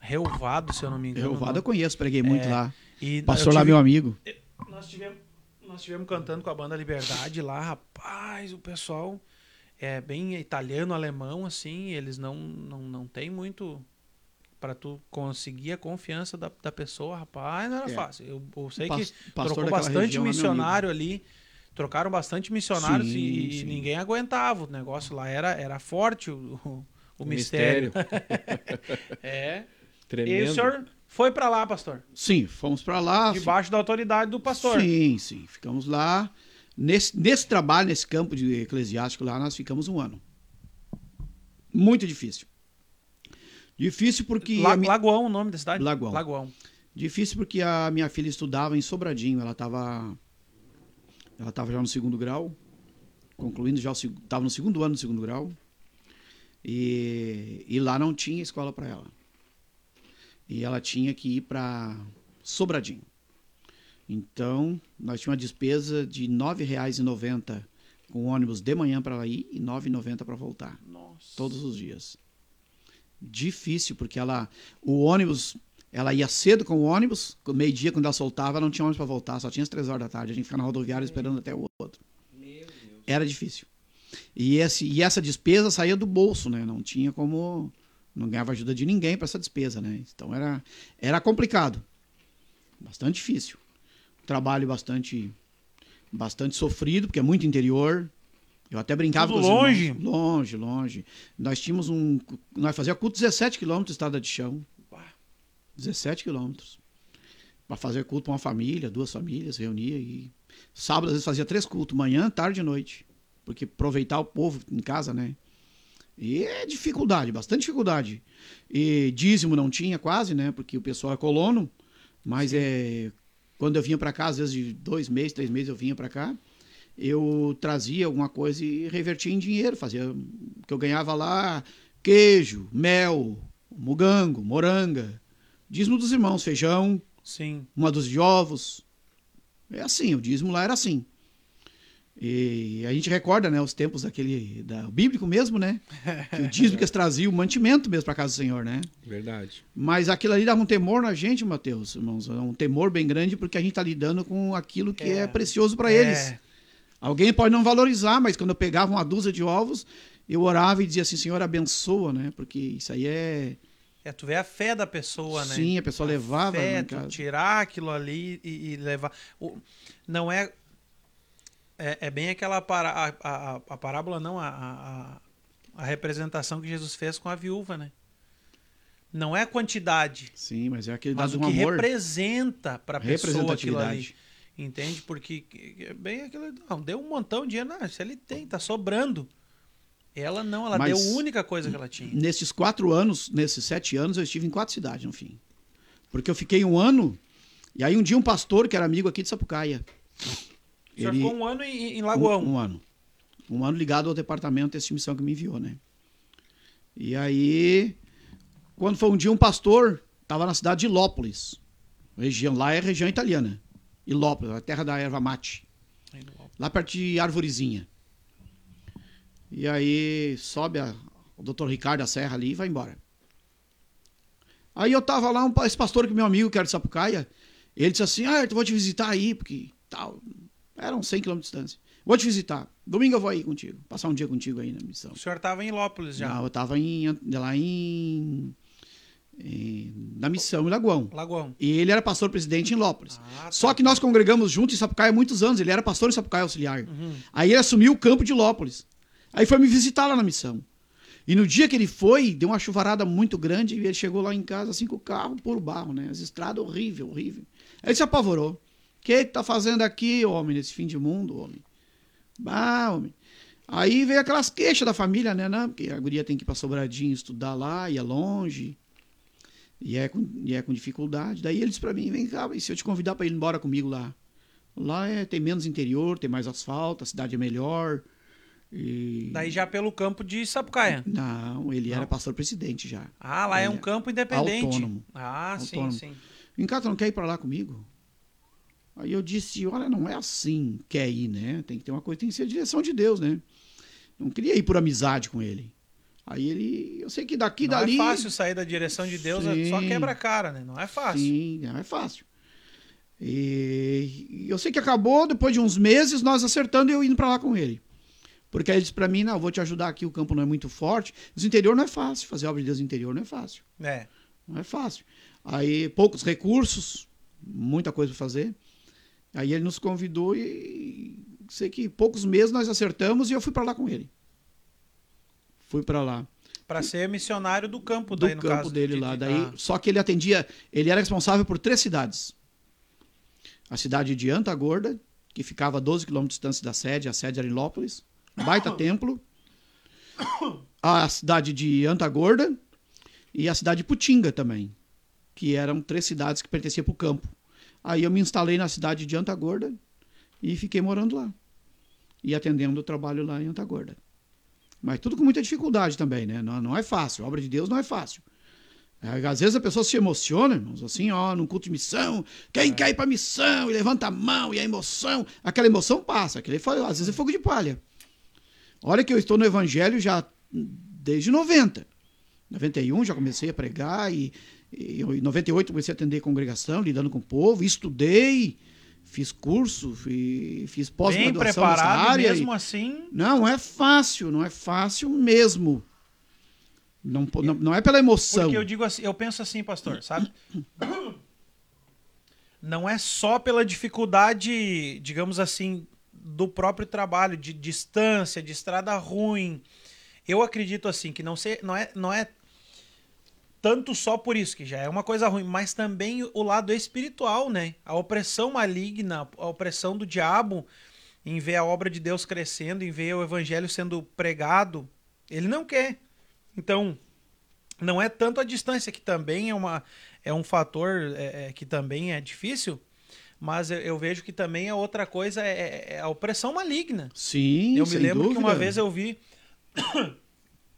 Reuvado, se eu não me engano. Reuvado eu conheço, preguei muito É, lá. E Pastor lá, tive- meu amigo. Nós tivemos, nós tivemos cantando com a banda Liberdade lá, rapaz, o pessoal é bem italiano, alemão, assim, eles não, não, não tem muito para tu conseguir a confiança da, da pessoa, rapaz, não era É. fácil. Eu, eu sei Pas- que trocou bastante região meu missionário ali, trocaram bastante missionários Sim, e, sim. ninguém aguentava. O negócio lá era, era forte, o, o, o O mistério. é. E Tremendo. o senhor foi para lá, pastor? Sim, fomos para lá. Debaixo da autoridade do pastor. Sim, sim. Ficamos lá. Nesse, nesse trabalho, nesse campo de eclesiástico lá, nós ficamos um ano. Muito difícil. Difícil porque. La- a mi- Lagoão, o nome da cidade? Lagoão. Lagoão. Difícil porque a minha filha estudava em Sobradinho. Ela estava. Ela estava já no segundo grau. Concluindo já o. Estava no segundo ano do segundo grau. E, e lá não tinha escola para ela. E ela tinha que ir para Sobradinho. Então, nós tínhamos uma despesa de R$ 9,90 com ônibus de manhã para ir e R$ 9,90 para voltar. Nossa. Todos os dias. Difícil, porque ela, o ônibus, ela ia cedo com o ônibus, meio-dia, quando ela soltava, não tinha ônibus para voltar, só tinha as três horas da tarde. A gente ficava na rodoviária esperando até o outro. Era difícil. E, esse, e essa despesa saía do bolso, né? Não tinha como. Não ganhava ajuda de ninguém para essa despesa, né? Então era, era complicado. Bastante difícil. Trabalho bastante bastante sofrido, porque é muito interior. Eu até brincava Tudo com os longe? irmãos. Longe, longe. Nós tínhamos um. Nós fazíamos culto 17 quilômetros de estrada de chão. 17 quilômetros. Para fazer culto para uma família, duas famílias, reunia e. Sábado, às vezes, fazia três cultos, manhã, tarde e noite. Porque aproveitar o povo em casa, né? E é dificuldade, bastante dificuldade. E dízimo não tinha quase, né? Porque o pessoal é colono. Mas é. Quando eu vinha para cá, às vezes de dois meses, três meses eu vinha para cá, eu trazia alguma coisa e revertia em dinheiro. Fazia. que eu ganhava lá queijo, mel, mugango, moranga. Dízimo dos irmãos, feijão, Sim. uma dúzia de ovos. É assim, o dízimo lá era assim. E a gente recorda, né, os tempos daquele da o bíblico mesmo, né? Que o dízimo que eles traziam, o mantimento mesmo para casa do Senhor, né? Verdade. Mas aquilo ali dava um temor na gente, Mateus, irmãos, um temor bem grande porque a gente está lidando com aquilo que é, É. precioso para É. eles. Alguém pode não valorizar, mas quando eu pegava uma dúzia de ovos, eu orava e dizia assim, Senhor, abençoa, né? Porque isso aí é É, tu vê a fé da pessoa, né? Sim, a pessoa levava Fé, né, tu cara. tirar aquilo ali e, e levar. O- não é, é. É bem aquela para, a, a, a parábola, não, a, a, a representação que Jesus fez com a viúva, né? Não é a quantidade, Sim, mas é aquele mas dado o um que amor, representa para a pessoa aquilo ali. Entende? Porque que- que é bem aquilo. Não, deu um montão de dinheiro. Não, se ele tem, tá sobrando. Ela não, ela Mas- deu a única coisa que ela tinha. Nesses quatro anos, nesses sete anos, eu estive em quatro cidades, no fim. Porque eu fiquei um ano, e aí um dia um pastor, que era amigo aqui de Sapucaia. Senhor ficou um ano em, em Lagoão. Um, um ano. Um ano ligado ao departamento dessa missão que me enviou, né? E aí, quando foi um dia, um pastor estava na cidade de Lópolis. Região, lá é região italiana. Ilópolis, a terra da erva mate. Lá perto de Arvorezinha. E aí sobe a- o doutor Ricardo da Serra ali e vai embora. Aí eu tava lá, um, esse pastor que é meu amigo, que era de Sapucaia, ele disse assim, ah, eu vou te visitar aí, porque tal. Eram 100 km de distância. Vou te visitar. Domingo eu vou aí contigo. Passar um dia contigo aí na missão. O senhor estava em Lópolis já. Não, eu tava em, lá em, em- na missão em Lagoão. Lagoão. E ele era pastor presidente em Lópolis. Ah, tá. Só que nós congregamos juntos em Sapucaia há muitos anos. Ele era pastor em Sapucaia auxiliar. Uhum. Aí ele assumiu o campo de Lópolis. Aí foi me visitar lá na missão. E no dia que ele foi, deu uma chuvarada muito grande e ele chegou lá em casa assim com o carro por barro, né? As estradas horrível, horrível. Aí ele se apavorou. O que que tá fazendo aqui, homem, nesse fim de mundo, homem? Bah, homem. Aí veio aquelas queixas da família, né? Não, porque a guria tem que ir pra Sobradinho estudar lá, é longe. E é com, e é com dificuldade. Daí ele disse pra mim, vem cá, e se eu te convidar pra ir embora comigo lá? Lá é, tem menos interior, tem mais asfalto, a cidade é melhor. E... Daí já pelo campo de Sapucaia. Não, ele era Não. pastor presidente já. Ah, lá é Ele um é campo independente. autônomo. Ah, sim, sim. Vem cá, tu não quer ir pra lá comigo? Aí eu disse, olha, não é assim quer ir, né? Tem que ter uma coisa, tem que ser a direção de Deus, né? Não queria ir por amizade com ele. Aí ele, eu sei que daqui não dali... é fácil sair da direção de Deus, é só Sim. quebra a cara, né? Não é fácil. Sim, não é fácil. E eu sei que acabou, depois de uns meses, nós acertando e eu indo pra lá com ele. Porque aí ele disse pra mim, não, eu vou te ajudar aqui, o campo não é muito forte. Mas o interior não é fácil, fazer obra de Deus no interior não é fácil. É. Não é fácil. Aí, poucos recursos, muita coisa para fazer. Aí ele nos convidou e sei que poucos meses nós acertamos e eu fui para lá com ele. Fui para lá. Pra ser missionário do campo, Do daí, no campo caso. dele de- lá. Daí, ah, Só que ele atendia, ele era responsável por três cidades. A cidade de Anta Gorda, que ficava a 12 quilômetros de distância da sede, a sede era em Lópolis. Baita templo. A cidade de Anta Gorda e a cidade de Putinga também, que eram três cidades que pertenciam para o campo. Aí eu me instalei na cidade de Anta Gorda e fiquei morando lá. E atendendo o trabalho lá em Anta Gorda. Mas tudo com muita dificuldade também, né? Não, não é fácil. A obra de Deus não é fácil. É, Às vezes a pessoa se emociona, irmãos, assim, ó, num culto de missão. Quem quer ir pra missão? E levanta a mão, e a emoção. Aquela emoção passa, aquele, foi- às vezes é fogo de palha. Olha que eu estou no evangelho já desde 90. 91 já comecei a pregar e, e em 98 comecei a atender congregação, lidando com o povo, estudei, fiz curso, fi- fiz Bem pós-graduação nessa área. mesmo e- assim. Não é fácil, não é fácil mesmo. Não, não, não é pela emoção. Porque eu digo assim, eu penso assim, pastor, sabe? Não é só pela dificuldade, digamos assim, do próprio trabalho, de distância, de estrada ruim. Eu acredito assim que não, sei, não, é, não é tanto só por isso, que já é uma coisa ruim, mas também o lado espiritual, né? A opressão maligna, a opressão do diabo em ver a obra de Deus crescendo, em ver o evangelho sendo pregado, ele não quer. Então, não é tanto a distância, que também é, uma, é um fator é, é, que também é difícil, mas eu, eu vejo que também a outra coisa é, é a opressão maligna. Sim, eu me lembro que dúvida. uma vez eu vi,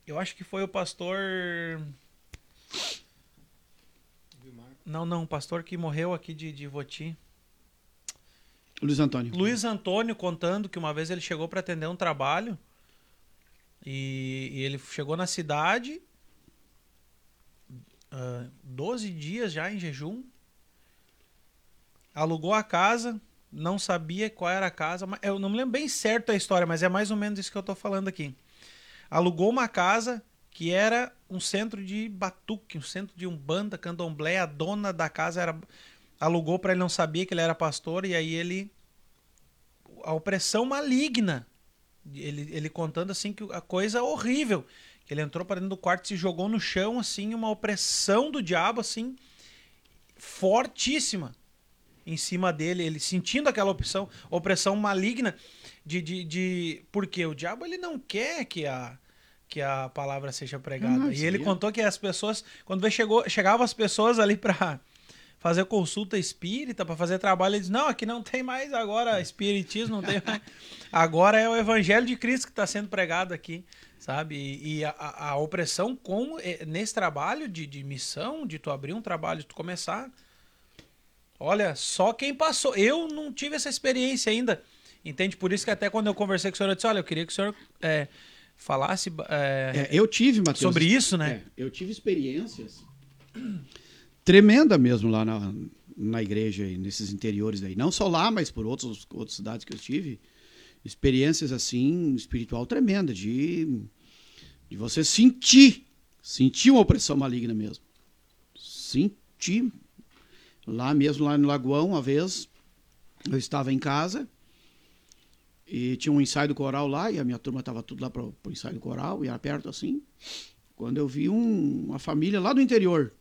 eu acho que foi o pastor... Não, não, o pastor que morreu aqui de, de Voti. Luiz Antônio. Luiz Antônio contando que uma vez ele chegou para atender um trabalho e, e ele chegou na cidade, ah, 12 dias já em jejum, alugou a casa, não sabia qual era a casa, eu não me lembro bem certo a história, mas é mais ou menos isso que eu tô falando aqui. Alugou uma casa que era um centro de batuque, um centro de umbanda, candomblé, a dona da casa era alugou para ele não sabia que ele era pastor e aí ele a opressão maligna ele, ele contando assim que a coisa horrível que ele entrou para dentro do quarto se jogou no chão assim uma opressão do diabo assim fortíssima em cima dele ele sentindo aquela opressão opressão maligna de, de, de porque o diabo ele não quer que a que a palavra seja pregada Ah, e ele é- contou que as pessoas quando chegou chegavam as pessoas ali para fazer consulta espírita, para fazer trabalho, ele diz: Não, aqui não tem mais agora espiritismo, não tem mais. Agora é o evangelho de Cristo que está sendo pregado aqui, sabe? E, e a, a- opressão com eh, nesse trabalho de, de missão, de tu abrir um trabalho, de tu começar. Olha, só quem passou. Eu não tive essa experiência ainda. Entende? Por isso que até quando eu conversei com o senhor, eu disse: Olha, eu queria que o senhor eh, falasse eh, É, eu tive, Matheus. sobre isso, né? É, eu tive experiências tremenda mesmo lá na, na igreja, e nesses interiores aí. Não só lá, mas por outros, outras cidades que eu tive. Experiências assim, espiritual tremenda, de, de você sentir, sentir uma opressão maligna mesmo. Sentir. Lá mesmo, lá no Lagoão, uma vez, eu estava em casa e tinha um ensaio do coral lá, e a minha turma estava tudo lá para o ensaio do coral, e era perto assim. Quando eu vi um- uma família lá do interior,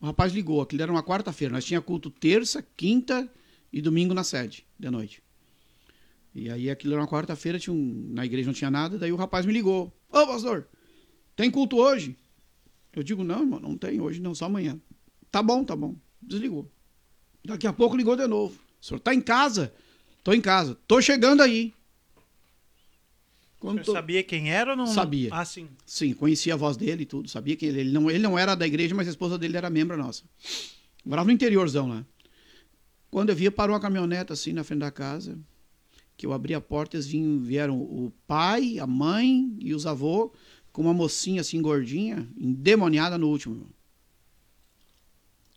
o rapaz ligou, aquilo era uma quarta-feira, nós tinha culto terça, quinta e domingo na sede, de noite. E aí aquilo era uma quarta-feira, tinha um, na igreja não tinha nada, daí o rapaz me ligou. Ô pastor, tem culto hoje? Eu digo, não, irmão, não tem hoje, não, só amanhã. Tá bom, tá bom. Desligou. Daqui a pouco ligou de novo. O senhor tá em casa? Tô em casa. Tô chegando aí. Quando tô- sabia quem era ou não? Sabia. Ah, sim. Sim, conhecia a voz dele e tudo. Sabia que ele, ele não, ele não era da igreja, mas a esposa dele era membro nossa. Morava no interiorzão lá. Quando eu via, parou uma caminhonete assim na frente da casa. Que eu abri a porta, eles vinham, vieram o pai, a mãe e os avôs com uma mocinha assim gordinha, endemoniada no último.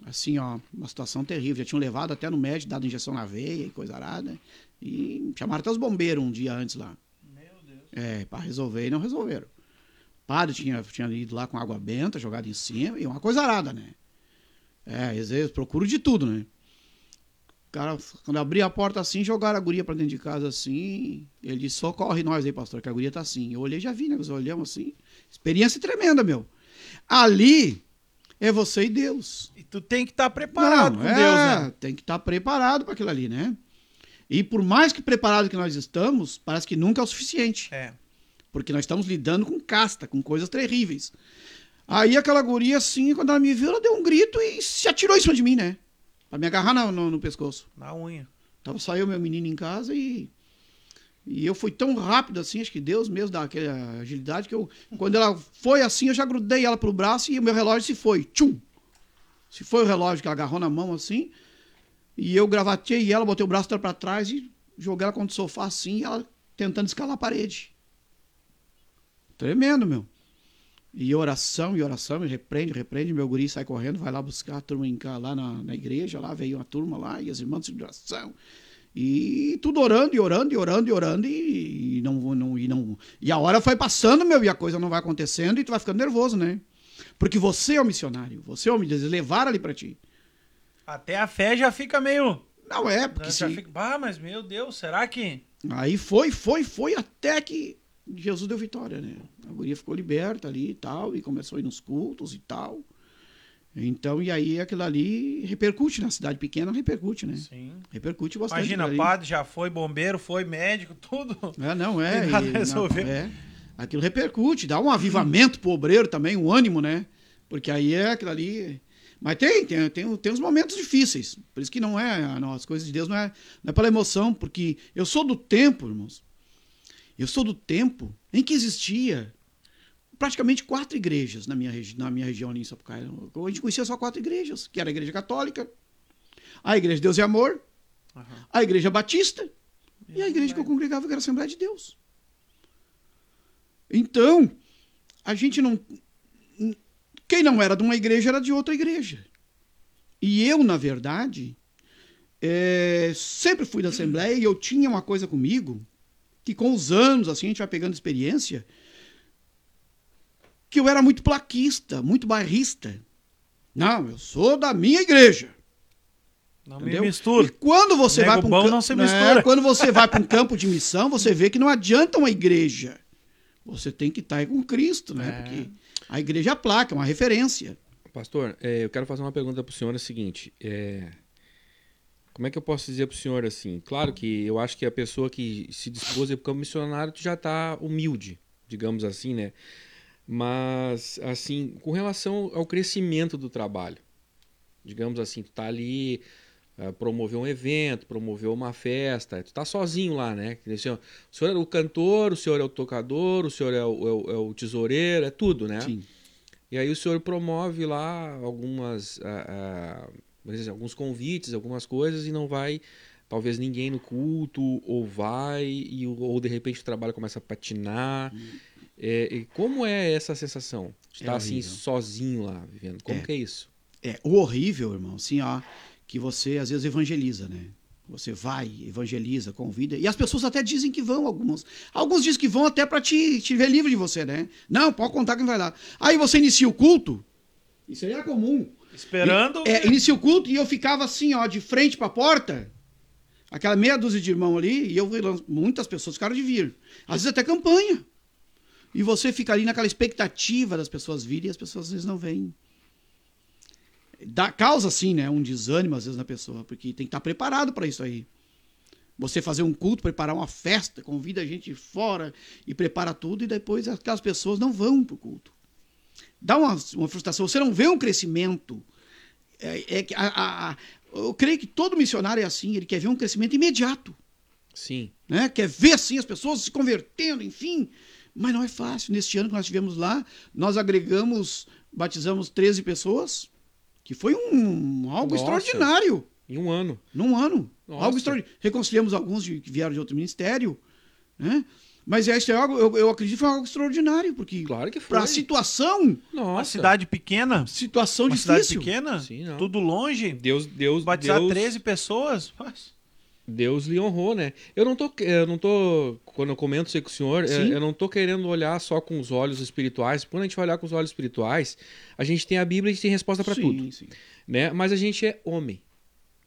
Assim, ó, uma situação terrível. Já tinham levado até no médico, dado injeção na veia e coisa arada. E chamaram até os bombeiros um dia antes lá. Meu Deus. É, para resolver e não resolveram. O padre tinha, tinha ido lá com água benta, jogado em cima, e uma coisa arada, né? É, eles, eles procuram de tudo, né? O cara, quando abri a porta assim, jogaram a guria pra dentro de casa assim. Ele disse: socorre nós aí, pastor, que a guria tá assim. Eu olhei e já vi, né? Nós olhamos assim. Experiência tremenda, meu. Ali é você e Deus. E tu tem que estar preparado Não, com é, Deus, né? Tem que estar preparado para aquilo ali, né? E por mais que preparado que nós estamos, parece que nunca é o suficiente. É. Porque nós estamos lidando com casta, com coisas terríveis. Aí aquela guria, assim, quando ela me viu, ela deu um grito e se atirou em cima de mim, né? Pra me agarrar no, no- no pescoço. Na unha. Tava só eu e meu menino em casa e. E eu fui tão rápido assim, acho que Deus mesmo dá aquela agilidade que eu. Quando ela foi assim, eu já grudei ela pro braço e o meu relógio se foi. Tchum! Se foi o relógio que ela agarrou na mão assim, e eu gravatei ela, botei o braço pra trás e joguei ela contra o sofá assim, ela tentando escalar a parede. Tremendo, meu. E oração, e oração, e repreende, repreende. Meu guri sai correndo, vai lá buscar a turma em cá, lá na, na igreja. Lá veio uma turma lá, e as irmãs de oração. E tudo orando, e orando, e orando, e orando, e, e não, não, e não. E a hora foi passando, meu, e a coisa não vai acontecendo, e tu vai ficando nervoso, né? Porque você é o missionário, você é o missionário, levar ali para ti. Até a fé já fica meio. Não é, porque já se... fica, ah, mas meu Deus, será que. Aí foi, foi, foi, até que Jesus deu vitória, né? A guria ficou liberta ali e tal, e começou a ir nos cultos e tal. Então, e aí aquilo ali repercute na cidade pequena, repercute, né? Sim. Repercute bastante. Imagina, padre já foi bombeiro, foi médico, tudo. É, não, é. E nada e- não, é. Aquilo repercute, dá um avivamento pro obreiro também, um ânimo, né? Porque aí é aquilo ali. Mas tem, tem, tem, tem uns momentos difíceis. Por isso que não é. Não, as coisas de Deus não é, não é pela emoção, porque eu sou do tempo, irmãos. Eu sou do tempo em que existia praticamente quatro igrejas na minha, na minha região ali em Sapucaia. A gente conhecia só quatro igrejas, que era a igreja católica, a igreja de Deus e Amor, Aham. a igreja batista e a igreja que eu congregava, que era a Assembleia de Deus. Então, a gente não. Quem não era de uma igreja era de outra igreja. E eu, na verdade, eh, sempre fui da Assembleia e eu tinha uma coisa comigo que com os anos, assim, a gente vai pegando experiência, que eu era muito plaquista, muito bairrista. Não, eu sou da minha igreja. Não Entendeu? me mistura. E quando você Nego vai para um bom cam- não se mistura. quando você vai para um campo de missão, você vê que não adianta uma igreja. Você tem que estar aí com Cristo, né? É. Porque a igreja é a placa, é uma referência. Pastor, é, eu quero fazer uma pergunta para o senhor, é o seguinte, é, como é que eu posso dizer para o senhor assim? Claro que eu acho que a pessoa que se dispôs a ir para o campo missionário tu já está humilde, digamos assim, né? Mas, assim, com relação ao crescimento do trabalho, digamos assim, tu tá ali, ah, promoveu um evento, promoveu uma festa, tu tá sozinho lá, né? Assim, O senhor é o cantor, o senhor é o tocador, o senhor é o, é o- é o tesoureiro, é tudo, né? Sim. E aí o senhor promove lá algumas, ah, vamos dizer, alguns convites, algumas coisas e não vai, talvez ninguém no culto ou vai e ou de repente o trabalho começa a patinar. É, e como é essa sensação de É estar assim horrível. sozinho lá vivendo? Como É. que é isso? É o horrível, irmão, assim, ó, que você às vezes evangeliza, né? Você vai, evangeliza, convida. E as pessoas até dizem que vão, algumas. Alguns dizem que vão até para te, te ver livre de você, né? Não, pode contar quem vai lá. Aí você inicia o culto. Isso aí é comum. Esperando. É, inicia o culto e eu ficava assim, ó, de frente para a porta. Aquela meia dúzia de irmão ali, e eu muitas pessoas ficaram de vir. Às vezes até campanha. E você fica ali naquela expectativa das pessoas virem e as pessoas às vezes não vêm. Dá, causa, sim, né, um desânimo às vezes na pessoa, porque tem que estar preparado para isso aí. Você fazer um culto, preparar uma festa, convida a gente fora e prepara tudo, e depois aquelas pessoas não vão para o culto. Dá uma, uma frustração, você não vê um crescimento. É, é que a- a- a- eu creio que todo missionário é assim, ele quer ver um crescimento imediato Sim. né? Quer ver assim as pessoas se convertendo, enfim. Mas não é fácil. Neste ano que nós tivemos lá, nós agregamos, batizamos 13 pessoas, que foi um algo Nossa. extraordinário Em um ano. num ano. Nossa. Algo extraordinário. Reconciliamos alguns de- que vieram de outro ministério, né? Mas isso é algo, eu, eu acredito que foi algo extraordinário, porque Claro que foi. para a situação, Uma Nossa. cidade pequena. situação Uma cidade difícil. pequena. Sim, tudo longe. Deus, Deus, Batizar Deus, 13 pessoas. mas- Deus lhe honrou, né? Eu não tô, eu não tô, quando eu comento isso aí com o senhor, é, eu não tô querendo olhar só com os olhos espirituais. Quando a gente vai olhar com os olhos espirituais, a gente tem a Bíblia e a gente tem resposta para tudo, sim. né? Mas a gente é homem,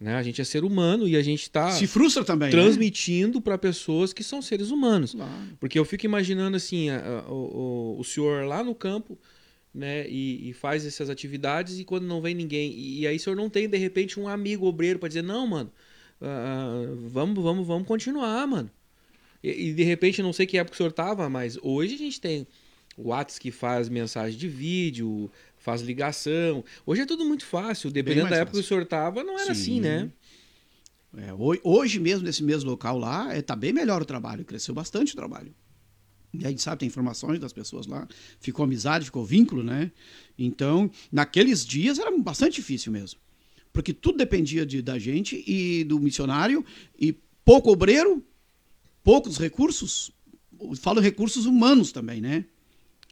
né? A gente é ser humano e a gente tá Se frustra também. né? transmitindo para pessoas que são seres humanos. Claro. Porque eu fico imaginando assim, a- a- o, o, o senhor lá no campo, né, e, e faz essas atividades e quando não vem ninguém, e, e aí o senhor não tem de repente um amigo obreiro para dizer, não, mano, ah, vamos, vamos, vamos continuar, mano. E, e, de repente, não sei que época que o senhor tava, mas hoje a gente tem o Whats que faz mensagem de vídeo, faz ligação. Hoje é tudo muito fácil, dependendo da época fácil. que o senhor tava, não era Sim. assim, né? É, ho- hoje mesmo, nesse mesmo local lá, está bem melhor o trabalho, cresceu bastante o trabalho. E a gente sabe, tem informações das pessoas lá. Ficou amizade, ficou vínculo, né? Então, naqueles dias era bastante difícil mesmo. Porque tudo dependia de, da gente e do missionário, e pouco obreiro, poucos recursos. Falo recursos humanos também, né?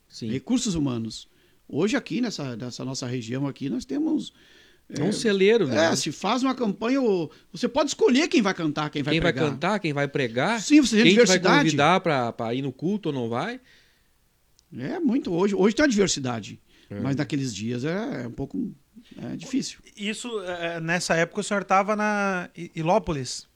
Sim. Recursos humanos. Hoje aqui, nessa, nessa nossa região aqui, nós temos... É um celeiro, né? É, se faz uma campanha, você pode escolher quem vai cantar, quem vai quem vai pregar. cantar, quem vai pregar, Sim, você tem quem que vai diversidade. convidar pra ir no culto ou não vai. É muito. Hoje, hoje tem uma diversidade. É. Mas naqueles dias é, é um pouco é difícil. Isso, é, nessa época o senhor estava na Ilópolis.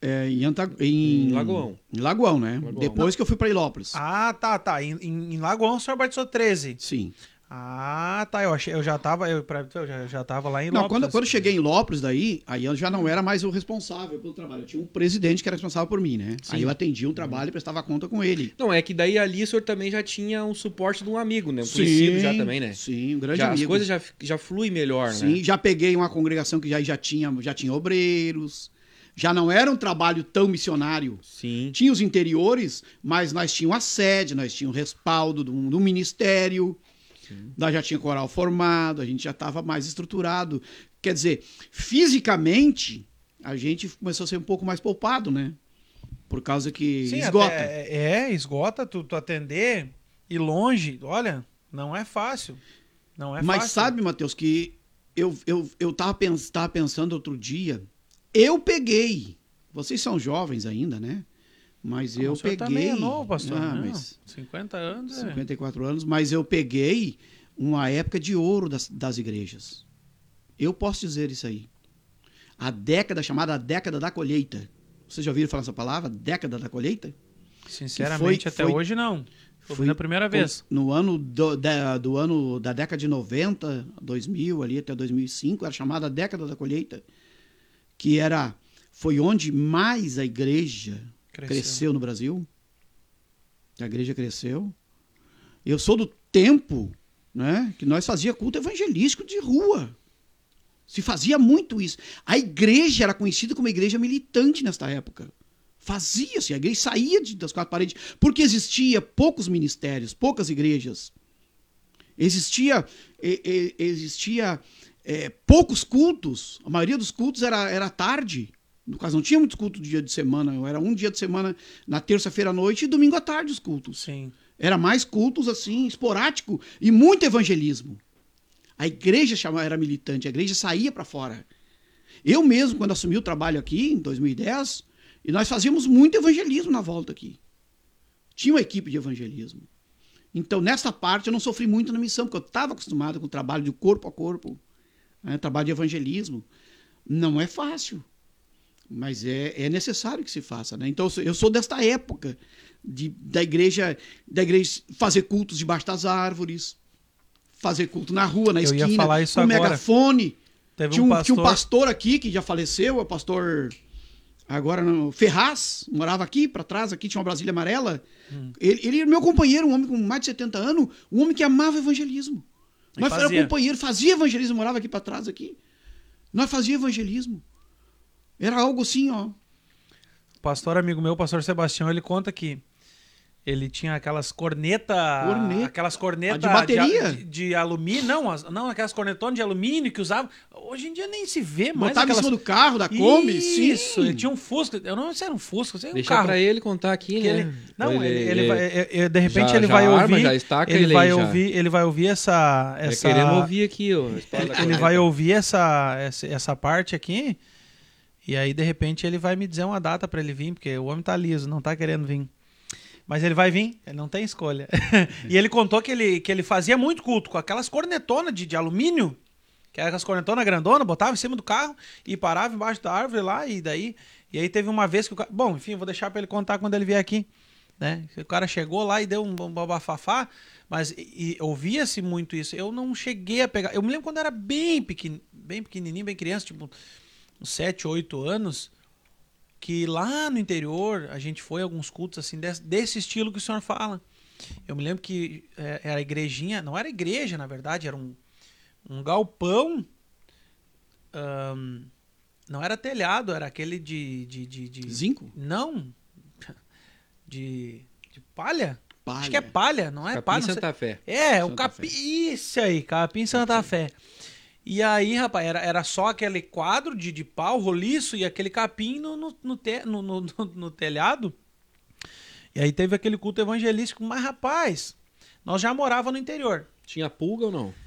É, em, Anta... em... Em Lagoão. Em Lagoão, né? Lagoão. Depois que eu fui para Ilópolis. Ah, tá, tá. Em, em, em Lagoão o senhor batizou 13. Sim. Ah, tá. Eu, achei, eu já tava. Eu, pra- eu já, já tava lá em Não, Ilópolis. quando, quando eu cheguei em Lopes, daí, aí eu já não era mais o responsável pelo trabalho. Eu tinha um presidente que era responsável por mim, né? Sim. Aí eu atendia um trabalho e prestava conta com ele. Não, é que daí ali o senhor também já tinha um suporte de um amigo, né? Um conhecido já também, né? Sim, um grande Já, as amigo. coisas já, já fluem melhor, Sim, né? já peguei uma congregação que já, já, tinha, já tinha obreiros. Já não era um trabalho tão missionário. Sim. Tinha os interiores, mas nós tínhamos a sede, nós tínhamos o respaldo do, do ministério, nós já tinha coral formado, a gente já estava mais estruturado. Quer dizer, fisicamente, a gente começou a ser um pouco mais poupado, né? Por causa que Sim, esgota. até- é, esgota tu, tu atender e longe. Olha, não é fácil. Não é Mas fácil. sabe, Matheus, que eu, eu, eu tava, pens tava pensando outro dia, eu peguei. Vocês são jovens ainda, né? Mas Ah, eu o senhor peguei. também é novo, pastor. Ah, não, mas 50 anos é. 54 anos, mas eu peguei uma época de ouro das, das igrejas. Eu posso dizer isso aí. A década chamada década da colheita. Vocês já ouviram falar essa palavra? Década da colheita? Sinceramente, foi- até foi- hoje não. Foi foi na primeira vez. No ano do, da, do ano da década de 90, 2000 ali até 2005, era chamada década da colheita, que era foi onde mais a igreja Cresceu. cresceu, no Brasil. A igreja cresceu. Eu sou do tempo, né, que nós fazia culto evangelístico de rua. Se fazia muito isso. A igreja era conhecida como igreja militante nesta época. Fazia-se, a igreja saía de- das quatro paredes, porque existia poucos ministérios, poucas igrejas. Existia, e- e- existia é, poucos cultos. A maioria dos cultos era, era tarde. No caso, não tinha muitos cultos dia de semana. Era um dia de semana na terça-feira à noite e domingo à tarde os cultos. Sim. Era mais cultos assim, esporádico e muito evangelismo. A igreja chama, era militante, a igreja saía para fora. Eu mesmo, quando assumi o trabalho aqui, em 2010, e nós fazíamos muito evangelismo na volta aqui. Tinha uma equipe de evangelismo. Então, nessa parte, eu não sofri muito na missão, porque eu estava acostumado com o trabalho de corpo a corpo, né, trabalho de evangelismo. Não é fácil, mas é, é necessário que se faça. Né? Então, eu sou, desta época de, da igreja da igreja fazer cultos debaixo das árvores, fazer culto na rua, na Eu ia esquina, falar isso com agora. megafone. Teve Tinha um um, pastor. tinha um pastor aqui que já faleceu, é o pastor agora no Ferraz, morava aqui para trás, aqui tinha uma Brasília amarela. Hum. Ele, ele era meu companheiro, um homem com mais de 70 anos, um homem que amava evangelismo. Nós era companheiro, fazia evangelismo, morava aqui para trás aqui. Nós fazia evangelismo. Era algo assim, ó. O pastor amigo meu, o pastor Sebastião, ele conta que ele tinha aquelas cornetas. Corneta. Aquelas cornetas A de bateria? de, de alumínio. Não, as- não, aquelas cornetonas de alumínio que usavam. Hoje em dia nem se vê mais. Botava aquelas... em cima do carro, da Kombi. Isso, sim. ele tinha um Fusca. Eu não sei se era um Fusca, eu sei um Deixa carro. pra ele contar aqui, que né? ele, não, Ou ele, ele vai, é- é- de repente já- ele já vai arma, ouvir. já estaca ele ele vai já. ouvir, ele vai ouvir essa É essa querendo ouvir aqui, ó. a espada da ele corneta. vai ouvir essa, essa essa parte aqui. E aí de repente ele vai me dizer uma data pra ele vir, porque o homem tá liso, não tá querendo vir. Mas ele vai vir, ele não tem escolha. e ele contou que ele, que ele fazia muito culto com aquelas cornetonas de, de alumínio, que eram aquelas cornetonas grandonas, botava em cima do carro e parava embaixo da árvore lá, e daí. E aí teve uma vez que o cara. Bom, enfim, vou deixar pra ele contar quando ele vier aqui. Né? O cara chegou lá e deu um babafafá, mas ouvia-se muito isso. Eu não cheguei a pegar. Eu me lembro quando era bem, pequen, bem pequenininho, bem criança, tipo uns 7, 8 anos, que lá no interior a gente foi a alguns cultos assim desse, desse estilo que o senhor fala. Eu me lembro que é, era igrejinha, não era igreja na verdade, era um, um galpão. ahn, não era telhado, era aquele de. de, de, de- Zinco? Não. De, de palha? Palha. Acho que é palha, não é Capim palha. não sei. Santa Fé. É, o Santa capim. Isso aí, capim Santa Fé. E aí, rapaz, era, era só aquele quadro de, de pau roliço e aquele capim no, no, no, te- no- no- no- telhado. E aí teve aquele culto evangelístico. Mas, rapaz, nós já morava no interior. Tinha pulga ou não? Ah,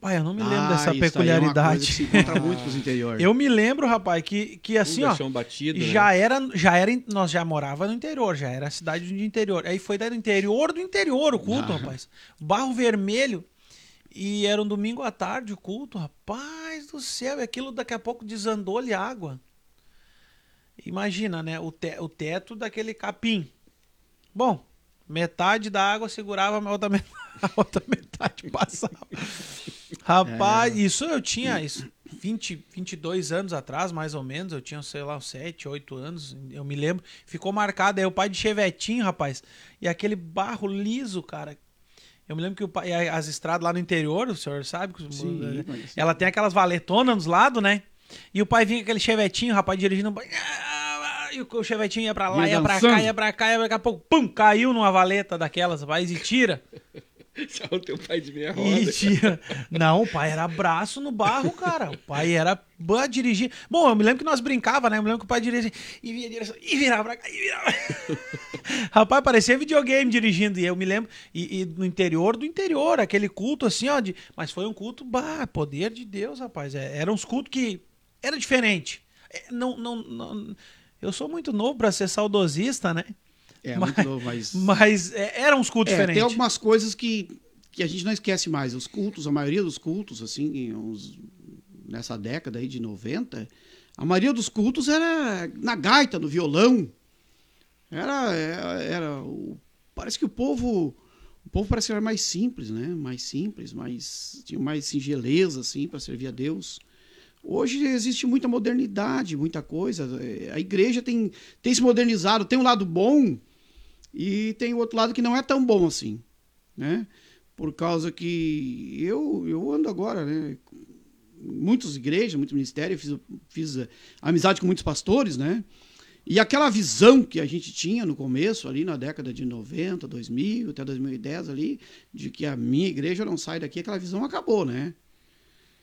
Pai, eu não me lembro dessa isso aí é peculiaridade. que se encontra muito interior. Eu me lembro, rapaz, que, que assim, ó. batido, né? Já era, já era, nós já morava no interior, já era a cidade do interior. Aí foi do interior do interior o culto, Ah. rapaz. Barro Vermelho. E era um domingo à tarde o culto, rapaz do céu. E aquilo daqui a pouco desandou-lhe água. Imagina, né? O, te- o teto daquele capim. Bom, metade da água segurava, a outra metade, a outra metade passava. Rapaz, isso eu tinha isso, 20, 22 anos atrás, mais ou menos. Eu tinha, sei lá, uns 7, 8 anos. Eu me lembro. Ficou marcado. Aí o pai de Chevetinho, rapaz. E aquele barro liso, cara. Eu me lembro que o pai, as estradas lá no interior, o senhor sabe? Sim, mas- Ela tem aquelas valetonas dos lados, né? E o pai vinha com aquele chevetinho, o rapaz dirigindo. E o chevetinho ia pra lá, Ia ia pra cá, ia pra cá, e daqui a pouco, pum, caiu numa valeta daquelas, rapaz, e tira. O teu pai de meia E roda. tira. Não, o pai era braço no barro, cara. O pai era dirigir. Bom, eu me lembro que nós brincava, né? Eu me lembro que o pai dirigia e via direção, e virava pra cá, e virava. Rapaz, parecia videogame dirigindo. E eu me lembro, e, e no interior do interior, aquele culto assim, ó. De, mas foi um culto, bah, poder de Deus, rapaz. É, era uns cultos que era diferente. É, não, não, não, eu sou muito novo pra ser saudosista, né? É, Mas- muito novo, mas... Mas é, eram uns cultos É, tem diferentes. algumas coisas que, que a gente não esquece mais. Os cultos, a maioria dos cultos, assim, uns- nessa década aí de 90, a maioria dos cultos era na gaita, no violão. Era, era, era o- parece que o povo, o povo parece que era mais simples, né? Mais simples, mais tinha mais singeleza assim para servir a Deus. Hoje existe muita modernidade, muita coisa. É, A igreja tem, tem se modernizado, tem um lado bom e tem o outro lado que não é tão bom assim, né? Por causa que eu, eu ando agora, né? Muitas igrejas, muito ministério, fiz, fiz amizade com muitos pastores, né? E aquela visão que a gente tinha no começo, ali na década de 90, 2000, até 2010 ali, de que a minha igreja não sai daqui, aquela visão acabou, né?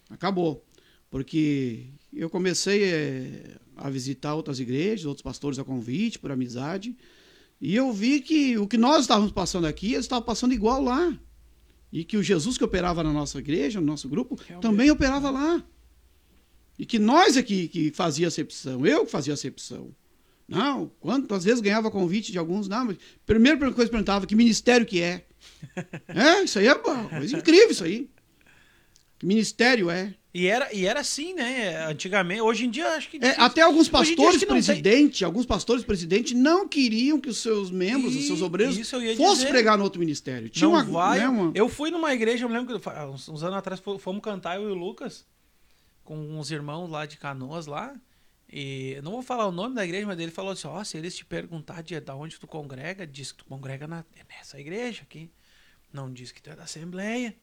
Acabou. Porque eu comecei eh, a visitar outras igrejas, outros pastores a convite, por amizade, e eu vi que o que nós estávamos passando aqui, eles estavam passando igual lá. E que o Jesus que operava na nossa igreja, no nosso grupo, também operava lá. E que nós é que, fazia acepção, eu que fazia acepção. Não, quantas vezes ganhava convite de alguns, não, mas primeira coisa que perguntava, que ministério que é? É, isso aí é uma coisa incrível, isso aí. Que ministério é? E era, e era assim, né? Antigamente, hoje em dia acho que. É, até alguns pastores não tem. presidente, alguns pastores presidente não queriam que os seus membros, os seus E- obreiros, fossem pregar no outro ministério. Tinha não uma, vai. né, uma- Eu fui numa igreja, eu me lembro que uns, uns anos atrás fo- fomos cantar eu e o Lucas com uns irmãos lá de Canoas lá. E não vou falar o nome da igreja, mas ele falou assim: ó, se eles te perguntar de da onde tu congrega, diz que tu congrega na, nessa igreja aqui. Não diz que tu é da Assembleia.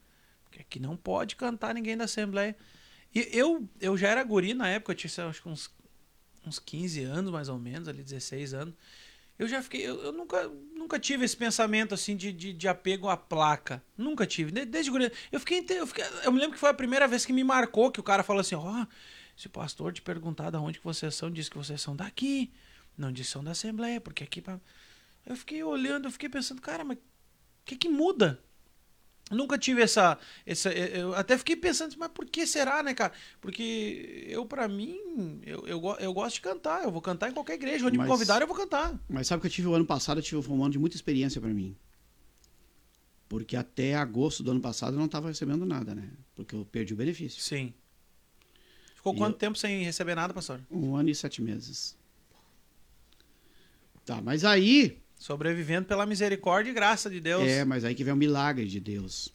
Porque aqui não pode cantar ninguém da Assembleia. E eu, eu já era guri na época, eu tinha acho que uns, uns 15 anos mais ou menos, ali 16 anos. Eu já fiquei. Eu, eu nunca, nunca tive esse pensamento assim de, de, de apego à placa. Nunca tive. De- Desde guri. Eu fiquei, eu fiquei. Eu me lembro que foi a primeira vez que me marcou que o cara falou assim: ó, se o pastor te perguntar de onde que vocês são, diz que vocês são daqui. Não diz que são da Assembleia, porque aqui. pra-" Eu fiquei olhando, eu fiquei pensando, cara, mas o que que muda? Nunca tive essa, essa. Eu até fiquei pensando, mas por que será, né, cara? Porque eu, pra mim, eu, eu, eu gosto de cantar. Eu vou cantar em qualquer igreja. Onde Mas- me convidarem, eu vou cantar. Mas sabe que eu tive o ano passado, eu tive um ano de muita experiência para mim. Porque até agosto do ano passado eu não estava recebendo nada, né? Porque eu perdi o benefício. Sim. Ficou E quanto eu- tempo sem receber nada, pastor? Um ano e sete meses. Tá, mas aí. Sobrevivendo pela misericórdia e graça de Deus. É, mas aí que vem o milagre de Deus.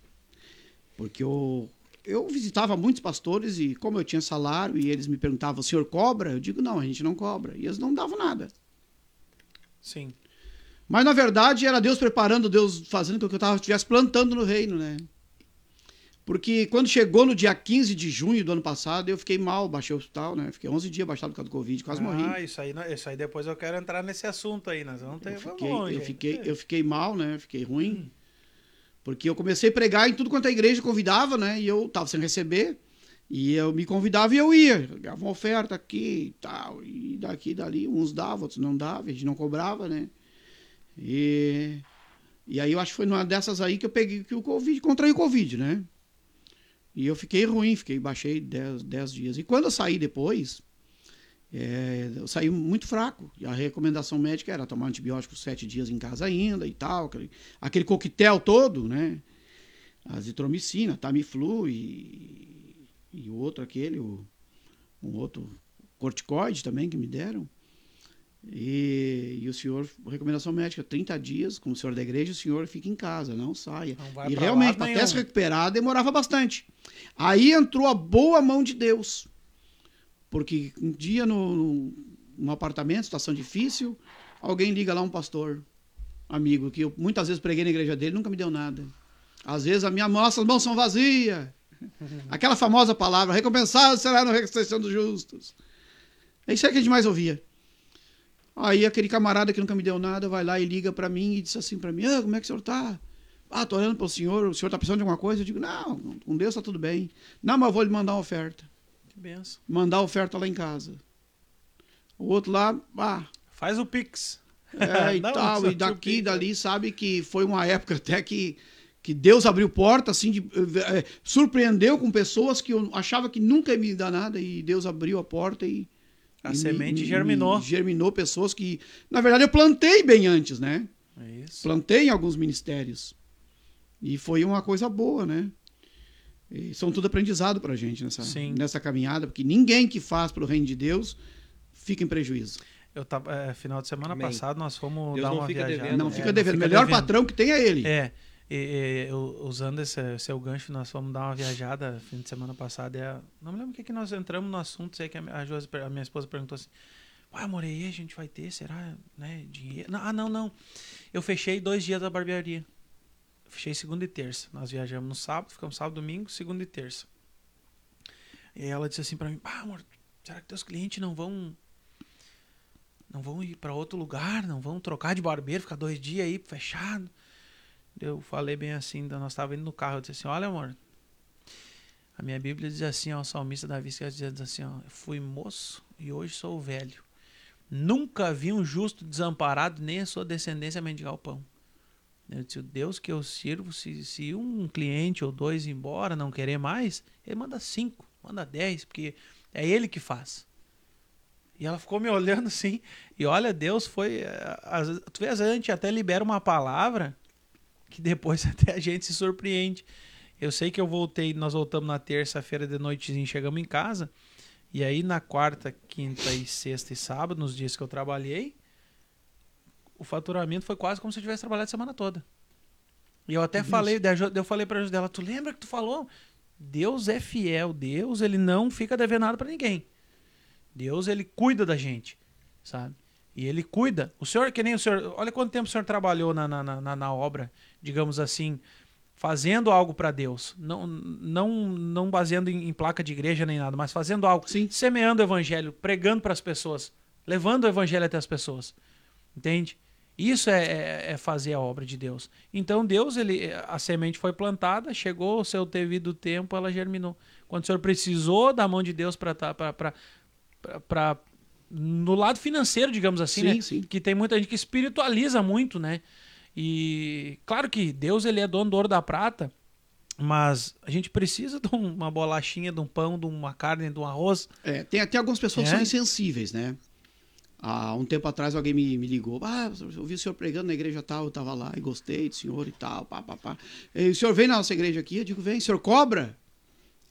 Porque eu, eu visitava muitos pastores e, como eu tinha salário, e eles me perguntavam: o senhor cobra? Eu digo: não, a gente não cobra. E eles não davam nada. Sim. Mas na verdade era Deus preparando, Deus fazendo com que eu tava, estivesse plantando no reino, né? Porque quando chegou no dia 15 de junho do ano passado, eu fiquei mal, baixei o hospital, né? Fiquei 11 dias baixado por causa do Covid, quase morri. Ah, isso aí, isso aí depois eu quero entrar nesse assunto aí, nós vamos ter Eu fiquei, longe, eu fiquei, eu fiquei mal, né? Fiquei ruim. Porque eu comecei a pregar em tudo quanto a igreja convidava, né? E eu tava sem receber. E eu me convidava e eu ia. Dava uma oferta aqui e tal. E daqui e dali. Uns davam, outros não davam. A gente não cobrava, né? E, e aí eu acho que foi numa dessas aí que eu peguei que o Covid, contraí o Covid, né? E eu fiquei ruim, fiquei, baixei 10 dias. E quando eu saí depois, é, eu saí muito fraco. E a recomendação médica era tomar antibiótico sete dias em casa ainda e tal. Aquele, aquele coquetel todo, né? Azitromicina, Tamiflu e, e o outro aquele, o, um outro corticoide também que me deram. E, e o senhor, recomendação médica, 30 dias, como senhor da igreja, o senhor fica em casa, não saia. Não e realmente, até se recuperar, demorava bastante. Aí entrou a boa mão de Deus. Porque um dia no, num apartamento, situação difícil, alguém liga lá um pastor, amigo, que eu muitas vezes preguei na igreja dele, nunca me deu nada. Às vezes a minha nossas mãos são vazias. Aquela famosa palavra, recompensado será na ressurreição dos justos. É isso aí que a gente mais ouvia. Aí aquele camarada que nunca me deu nada vai lá e liga para mim e diz assim para mim: ah, como é que o senhor tá? Ah, tô olhando pro senhor, o senhor tá precisando de alguma coisa? Eu digo: não, com Deus tá tudo bem. Não, mas eu vou lhe mandar uma oferta. Que benção. Mandar a oferta lá em casa. O outro lá, ah, Faz o Pix. é, e Não, tal, e daqui e Pix, dali, sabe que foi uma época até que, que Deus abriu porta, assim, de, eh, surpreendeu com pessoas que eu achava que nunca ia me dar nada, e Deus abriu a porta e. A e me- semente me- germinou. me germinou pessoas que, na verdade, eu plantei bem antes, né? É isso. Plantei em alguns ministérios. E foi uma coisa boa, né? E são tudo aprendizado pra gente nessa, Sim. nessa caminhada, porque ninguém que faz pro reino de Deus fica em prejuízo. Eu tava, é, final de semana Amém. passado nós fomos Deus dar não uma fica viajada. devendo, não né? fica É, devendo. fica Melhor devendo. patrão que tem é ele. É, e, e, usando esse seu gancho, nós fomos dar uma viajada fim de semana passada. A- não me lembro o que, que nós entramos no assunto, sei que a, a a minha esposa perguntou assim: Ué, e a gente vai ter? Será? Né, dinheiro? Não, ah, não, não. Eu fechei dois dias da barbearia. Fechei segunda e terça. Nós viajamos no sábado, ficamos sábado, domingo, segunda e terça. E ela disse assim pra mim: Ah, amor, será que teus clientes não vão. Não vão ir pra outro lugar? Não vão trocar de barbeiro, ficar dois dias aí fechado? Eu falei bem assim, então nós estávamos indo no carro, eu disse assim, olha amor, a minha Bíblia diz assim, ó, o salmista Davi diz assim, ó, fui moço e hoje sou velho. Nunca vi um justo desamparado, nem a sua descendência mendigar o pão. Eu disse, o Deus que eu sirvo, se, se um cliente ou dois ir embora, não querer mais, ele manda cinco, manda dez, porque é ele que faz. E ela ficou me olhando assim, e olha, Deus foi. eh, às Tu vê, às vezes a gente até libera uma palavra que depois até a gente se surpreende. Eu sei que eu voltei, nós voltamos na terça-feira de noitezinho, chegamos em casa. E aí na quarta, quinta e sexta e sábado, nos dias que eu trabalhei, o faturamento foi quase como se eu tivesse trabalhado a semana toda. E eu até falei, eu falei pra dela, tu lembra que tu falou? Deus é fiel, Deus ele não fica devendo nada pra ninguém. Deus ele cuida da gente, sabe? E ele cuida. O senhor, que nem o senhor, olha quanto tempo o senhor trabalhou na, na, na, na obra, digamos assim, fazendo algo para Deus. Não, não, não baseando em, em placa de igreja nem nada, mas fazendo algo, Sim. semeando o evangelho, pregando para as pessoas, levando o evangelho até as pessoas. Entende? Isso é, é- é fazer a obra de Deus. Então Deus, ele, a semente foi plantada, chegou o seu devido tempo, ela germinou. Quando o senhor precisou da mão de Deus para para no lado financeiro, digamos assim, Sim, né? sim. Que tem muita gente que espiritualiza muito, né? E claro que Deus ele é dono do ouro da prata, mas a gente precisa de um- uma bolachinha, de um pão, de uma carne, de um arroz. É, tem até algumas pessoas É? que são insensíveis, né? Há um tempo atrás alguém me, me ligou. Ah, eu vi o senhor pregando na igreja tal, eu estava lá e gostei do senhor e tal, pá, pá, pá. E o senhor vem na nossa igreja aqui? Eu digo, vem, o senhor cobra?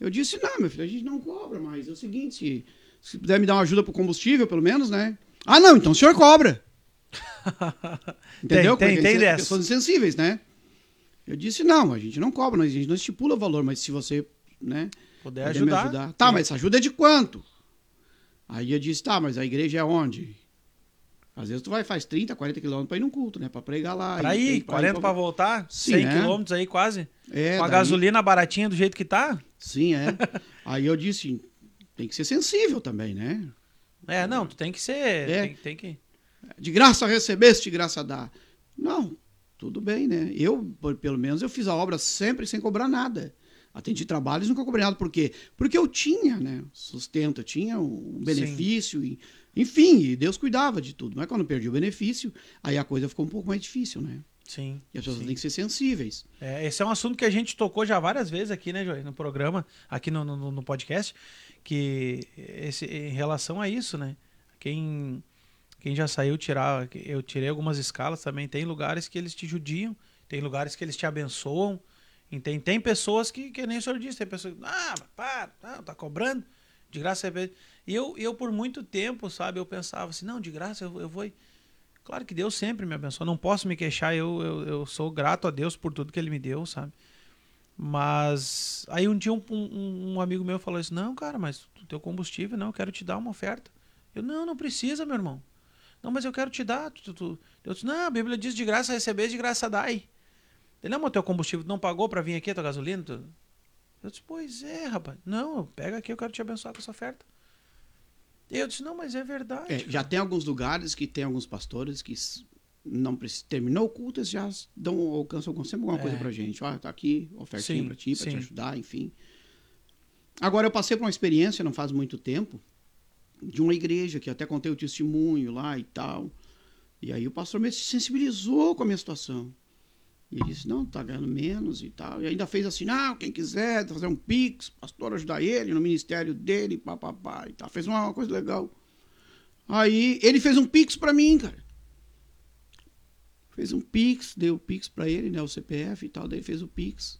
Eu disse, não, meu filho, a gente não cobra, mas é o seguinte, se, se puder me dar uma ajuda pro combustível, pelo menos, né? Ah, não, então o senhor cobra. Entendeu? Tem, tem, Porque tem insen- dessa. Pessoas insensíveis, né? Eu disse, não, a gente não cobra, a gente não estipula valor, mas se você, né, Puder Poder me ajudar. Tá, mas essa ajuda é de quanto? Aí eu disse, tá, mas a igreja é onde? Às vezes tu vai faz 30, 40 quilômetros pra ir num culto, né? Pra pregar lá. Pra e- ir, e 40 pra voltar, Sim, 100 né? quilômetros aí quase. É, Com a daí- gasolina baratinha do jeito que tá. Sim, é. Aí eu disse, tem que ser sensível também, né? É, não, tu tem que ser. É. Tem, tem que. De graça recebeste, de graça dá. Não, tudo bem, né? Eu, pelo menos, eu fiz a obra sempre sem cobrar nada. Atendi trabalhos, nunca cobrei nada. Por quê? Porque eu tinha, né? Sustento, eu tinha um benefício. E, enfim, e Deus cuidava de tudo. Mas quando eu perdi o benefício, aí a coisa ficou um pouco mais difícil, né? Sim. E as pessoas sim. têm que ser sensíveis. É, esse é um assunto que a gente tocou já várias vezes aqui, né, Joey, no programa, aqui no, no, no podcast, que esse, em relação a isso, né? Quem, quem já saiu tirar, eu tirei algumas escalas também, tem lugares que eles te judiam, tem lugares que eles te abençoam, tem, tem pessoas que, que nem o senhor disse, tem pessoas que, ah, para, não, tá cobrando, de graça você E eu, eu, por muito tempo, sabe, eu pensava assim, não, de graça eu, eu vou... Claro que Deus sempre me abençoa, não posso me queixar, eu, eu, eu sou grato a Deus por tudo que Ele me deu, sabe? Mas aí um dia um, um, um amigo meu falou assim, não, cara, mas o teu combustível, não, eu quero te dar uma oferta. Eu, não, não precisa, meu irmão. Não, mas eu quero te dar. Tu, tu. Eu disse, não, a Bíblia diz de graça receber, de graça dai. Ele, não, mas o teu combustível não pagou para vir aqui, a tua gasolina? Tu... Eu disse, pois é, rapaz. Não, pega aqui, eu quero te abençoar com essa oferta. E eu disse, não, mas é verdade. É, já tem alguns lugares que tem alguns pastores que não terminou o culto, eles já dão, alcançam sempre alguma coisa É. pra gente. Ó, tá aqui, ofertinha Sim, pra ti, pra te sim. ajudar, enfim. Agora, eu passei por uma experiência, não faz muito tempo, de uma igreja, que até contei o testemunho lá e tal. E aí o pastor me sensibilizou com a minha situação. E ele disse, não, tá ganhando menos e tal. E ainda fez assim, não, quem quiser fazer um pix, pastor ajudar ele no ministério dele, papapá e tal. Fez uma coisa legal. Aí ele fez um pix pra mim, cara. Fez um pix, deu o pix pra ele, né, o CPF e tal, daí fez o pix.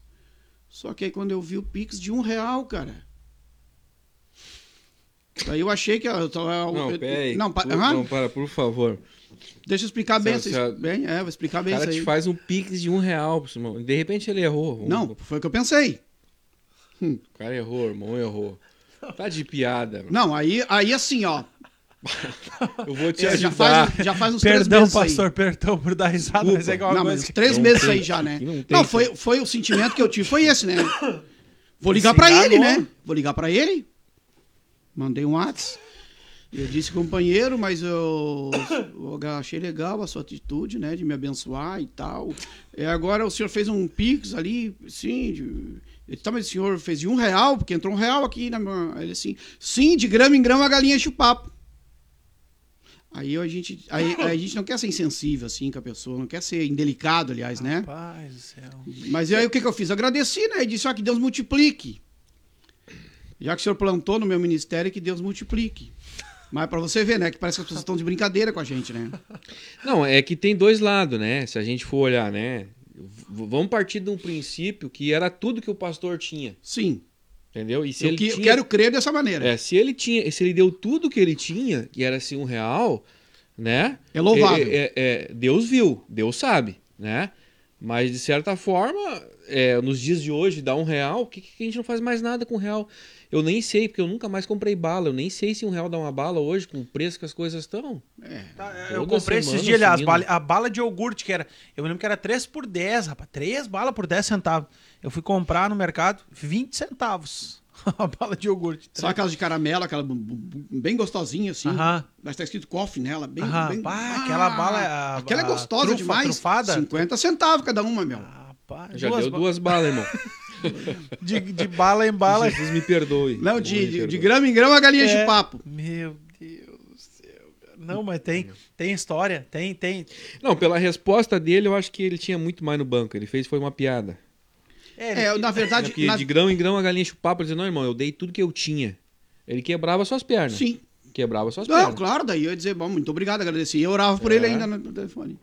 Só que aí quando eu vi o pix de um real, cara. Aí eu achei que eu tava. Não, eu- peraí. Não, pa- Por- aham. não, para, por favor. deixa eu explicar bem, Se- se- bem, é, vou explicar O bem cara isso te aí. faz um pix de um real, irmão. De repente ele errou. Não, foi o que eu pensei. O cara errou, irmão, errou. Tá de piada. mano. Não, aí, aí assim, ó. Eu vou te é, já, ajudar. faz, já faz uns três Perdão, meses aí. pastor, perdão por dar risada, Desculpa. mas é igual Não, mas que... três Não meses tem, aí já, né? não Não, foi, foi o sentimento que eu tive, foi esse, né? Vou ligar pra ele, né? Vou ligar pra ele. Mandei um WhatsApp. Eu disse, companheiro, mas eu, eu achei legal a sua atitude, né? De me abençoar e tal. É, agora o senhor fez um Pix ali, sim. De, ele, tá, mas o senhor fez de um real, porque entrou um real aqui na minha. Ele assim, sim, de grama em grama a galinha enche o papo. Aí a gente, aí, a gente não quer ser insensível assim com a pessoa, não quer ser indelicado, aliás, né? Rapaz do céu. Mas aí o que, que eu fiz? Agradeci, né? E disse, ó, que Deus multiplique. Já que o senhor plantou no meu ministério, que Deus multiplique. Mas pra você ver, né? Que parece que as pessoas estão de brincadeira com a gente, né? Não, é que tem dois lados, né? Se a gente for olhar, né? Vamos partir de um princípio que era tudo que o pastor tinha, Sim. entendeu? E se Eu, ele que- eu tinha, quero crer dessa maneira. é, se ele tinha, se ele deu tudo que ele tinha, que era assim um real, né? É louvável. É, é- é- Deus viu, Deus sabe, né? Mas de certa forma, é, nos dias de hoje, dá um real, o que, que a gente não faz mais nada com um real? Eu nem sei, porque eu nunca mais comprei bala. Eu nem sei se um real dá uma bala hoje, com o preço que as coisas estão. Tá, Toda eu comprei esses dias, aliás, a bala de iogurte, que era. Eu me lembro que era 3 por 10, rapaz. 3 balas por 10 centavos. Eu fui comprar no mercado, 20 centavos. a bala de iogurte. Só aquelas de caramelo, aquela bem gostosinha, assim. Aham. Mas tá escrito coffee nela, bem. Aham. bem... Pá, aquela bala é a- Aquela é gostosa trufa, demais. trufada. 50 centavos cada uma, meu. Rapaz, Já duas deu ba- duas balas, irmão. De, de bala em bala. Jesus me perdoe. Não, Me de, de, perdoe. de grama em grama a galinha É. de papo. Meu Deus do céu. cara. Não, mas tem, tem história, tem, tem. Não, pela resposta dele, eu acho que ele tinha muito mais no banco. Ele fez foi uma piada. É, ele- É, na verdade. Porque na- de grão em grão a galinha enche o papo. Ele dizia, não, irmão, eu dei tudo que eu tinha. Ele quebrava suas pernas. Sim. Quebrava suas Não, pernas. claro, daí eu ia dizer, bom, muito obrigado, agradecer. E eu orava por ele É. ainda no telefone.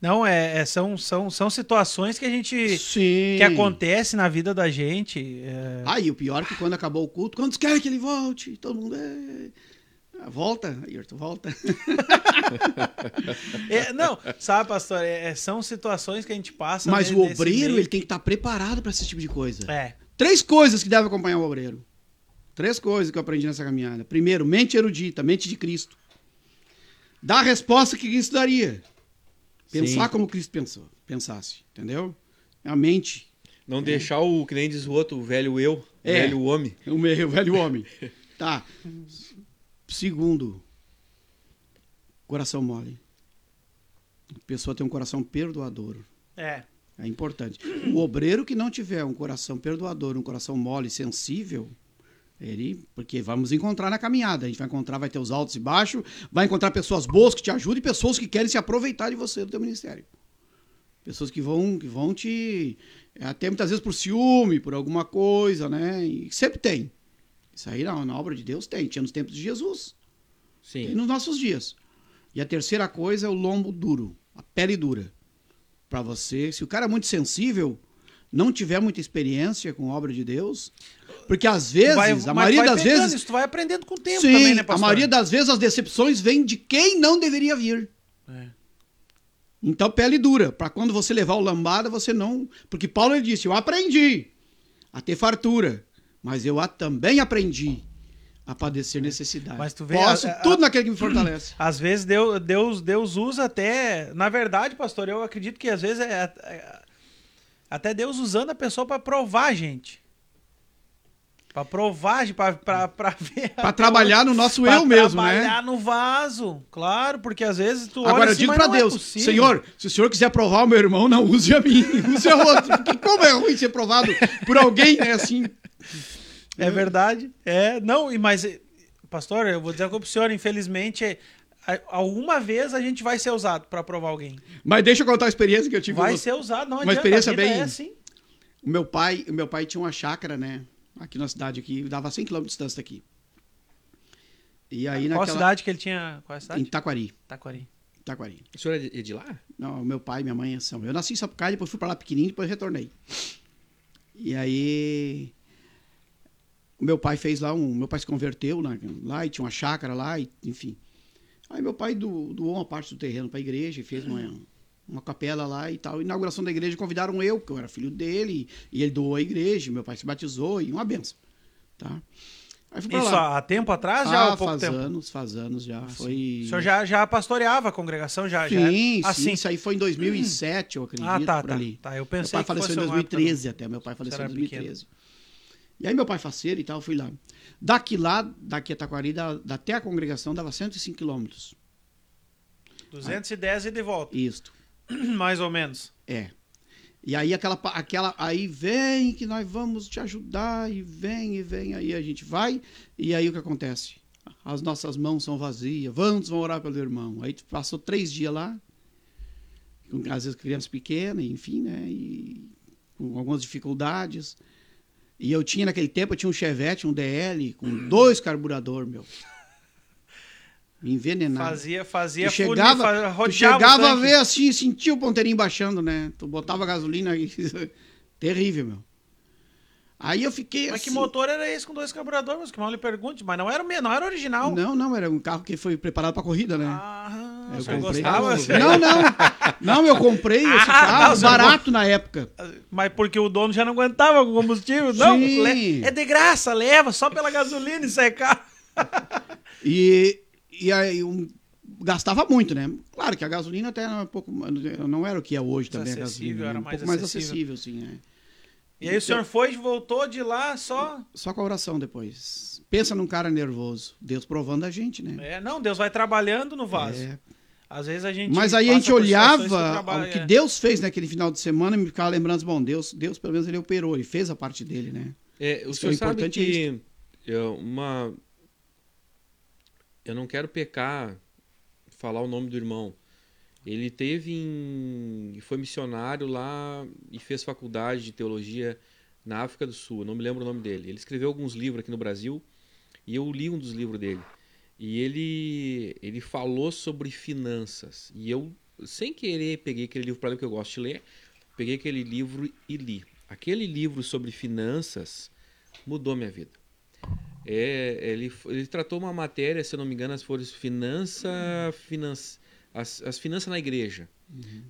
Não, é, é- são, são, são situações que a gente. Sim. que acontece na vida da gente. é, Ah, e o pior é que quando acabou o culto, quantos querem que ele volte? Todo mundo é. Ah, Volta, Ayrton, volta. É, não, sabe, pastor, é- é- são situações que a gente passa. Mas ne- o obreiro, ele tem que estar preparado para esse tipo de coisa. É. Três coisas que devem acompanhar o obreiro. Três coisas que eu aprendi nessa caminhada. Primeiro, mente erudita, mente de Cristo. dar a resposta que Cristo daria. Pensar Sim. como Cristo pensou, pensasse, entendeu? A mente, Não deixar o, que nem diz o outro, o velho eu, o É. velho homem. o meio velho homem. Tá. Segundo, coração mole. A pessoa tem um coração perdoador. É. É importante. O obreiro que não tiver um coração perdoador, um coração mole, sensível, ele, porque vamos encontrar na caminhada, a gente vai encontrar, vai ter os altos e baixos, vai encontrar pessoas boas que te ajudam e pessoas que querem se aproveitar de você do teu ministério. Pessoas que vão, que vão te até muitas vezes por ciúme, por alguma coisa, né? E sempre tem. Isso aí na, na obra de Deus tem, tinha nos tempos de Jesus e Sim. nos nossos dias. E a terceira coisa é o lombo duro, a pele dura. Para você, se o cara é muito sensível, não tiver muita experiência com a obra de Deus, porque às vezes, Vai- a maioria das vezes, Isso tu vai aprendendo com o tempo sim, também, né, a pastor? maioria das vezes as decepções vêm de quem não deveria vir. É. Então, pele dura, para quando você levar o lambada, você não. Porque Paulo ele disse: Eu aprendi a ter fartura, mas eu a- também aprendi a padecer necessidade. Mas tu vê, Posso a- a- tudo naquele que me fortalece. Às vezes Deus, Deus, Deus usa até. Na verdade, pastor, eu acredito que às vezes é, é- até Deus usando a pessoa para provar a gente. Para provar, para ver. Para trabalhar no nosso pra eu mesmo, né? trabalhar no vaso, claro, porque às vezes tu Agora olha eu assim, digo não é Deus, possível. Senhor, se o Senhor quiser provar o meu irmão, não use a mim, use a outro. Porque como é ruim ser provado por alguém, né? Assim. É verdade. É, não, e mas, pastor, eu vou dizer uma coisa pro senhor, infelizmente, é, alguma vez a gente vai ser usado para provar alguém. Mas deixa eu contar a experiência que eu tive. Vai você. ser usado, não Uma adianta. experiência bem- É assim. O meu pai, o meu pai tinha uma chácara, né? Aqui na cidade aqui, dava 100 km de distância daqui. E aí Qual naquela cidade que ele tinha? Qual é a em cidade? Taquari, Taquari. Taquari. O senhor é de, é de lá? Não, meu pai e minha mãe são. Eu nasci em Sapucaí, depois fui para lá pequenininho, depois retornei. E aí o meu pai fez lá um, meu pai se converteu lá, lá e tinha uma chácara lá, e, enfim. Aí meu pai do- doou uma parte do terreno para a igreja e fez uma, uma capela lá e tal. Inauguração da igreja convidaram eu, que eu era filho dele, e ele doou a igreja, meu pai se batizou e uma benção, tá? Aí fui Isso lá. há tempo atrás já ah, faz tempo? anos, faz anos já, Ah, foi... O senhor já, já pastoreava a congregação? Já, já Sim, era- Ah, sim, isso aí foi em 2007, eu acredito, Ah, tá, por tá. ali. tá. Eu Meu pensei pai que faleceu em alguma época 2013 até, meu pai faleceu em era 2013. E aí meu pai faceiro e tal, fui lá. Daqui lá, daqui a Taquari, da, da- até a congregação dava 105 quilômetros. do- 210 e de volta, Isto, mais ou menos. é. E aí aquela, aquela, aí vem que nós vamos te ajudar, e vem, e vem, aí a gente vai, e aí o que acontece? As nossas mãos são vazias, vamos, vamos orar pelo irmão. Aí passou três dias lá, com, às vezes crianças pequenas, enfim, né, e com algumas dificuldades. E eu tinha naquele tempo, eu tinha um Chevette, um DL, com dois carburador, meu. Envenenado. Fazia, fazia Tu chegava, fazia, tu chegava a ver assim, sentia o ponteirinho baixando, né? Tu botava gasolina e... Terrível, meu. Aí eu fiquei Mas assim... que motor era esse com dois carburadores? Mas que mal lhe pergunte. Mas não era o meu, não era original. Não, não, era um carro que foi preparado pra corrida, né? Ah, eu comprei. gostava? Não, não. Não, eu comprei esse Ah, carro não, barato na época. Mas porque o dono já não aguentava com combustível? Não, Sim. é de graça, leva só pela gasolina e secar. E, e aí um, gastava muito, né? Claro que a gasolina até era um pouco, não era o que é hoje também a Acessível, gasolina. era um mais pouco mais acessível. acessível, sim, é. E aí o senhor foi e voltou de lá só. Só com a oração depois. Pensa num cara nervoso. Deus provando a gente, né? É, não, Deus vai trabalhando no vaso. É. Às vezes a gente. Mas aí a gente olhava o que é. Deus fez naquele final de semana e me ficava lembrando, bom, Deus, Deus pelo menos ele operou, ele fez a parte dele, né? É, o Isso senhor é sabe que eu, uma. Eu não quero pecar, falar o nome do irmão. Ele teve em. foi missionário lá e fez faculdade de teologia na África do Sul. Não me lembro o nome dele. Ele escreveu alguns livros aqui no Brasil e eu li um dos livros dele. E ele ele falou sobre finanças. E eu, sem querer, peguei aquele livro para ler, porque eu gosto de ler. Peguei aquele livro e li. Aquele livro sobre finanças mudou minha vida. É, ele, ele tratou uma matéria, se eu não me engano, as foram finança, finança as, as finanças na igreja.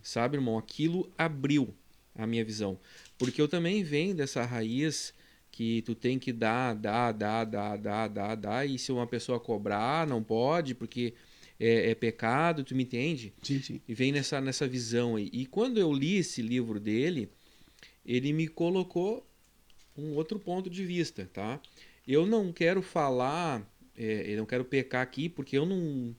Sabe, irmão? Aquilo abriu a minha visão. Porque eu também venho dessa raiz que tu tem que dar, dar, dar, dar, dar, dar, dar, e se uma pessoa cobrar, não pode, porque é, é pecado, tu me entende? Sim, sim. E vem nessa, nessa visão aí. E quando eu li esse livro dele, ele me colocou um outro ponto de vista, tá? Eu não quero falar, é, eu não quero pecar aqui, porque eu não,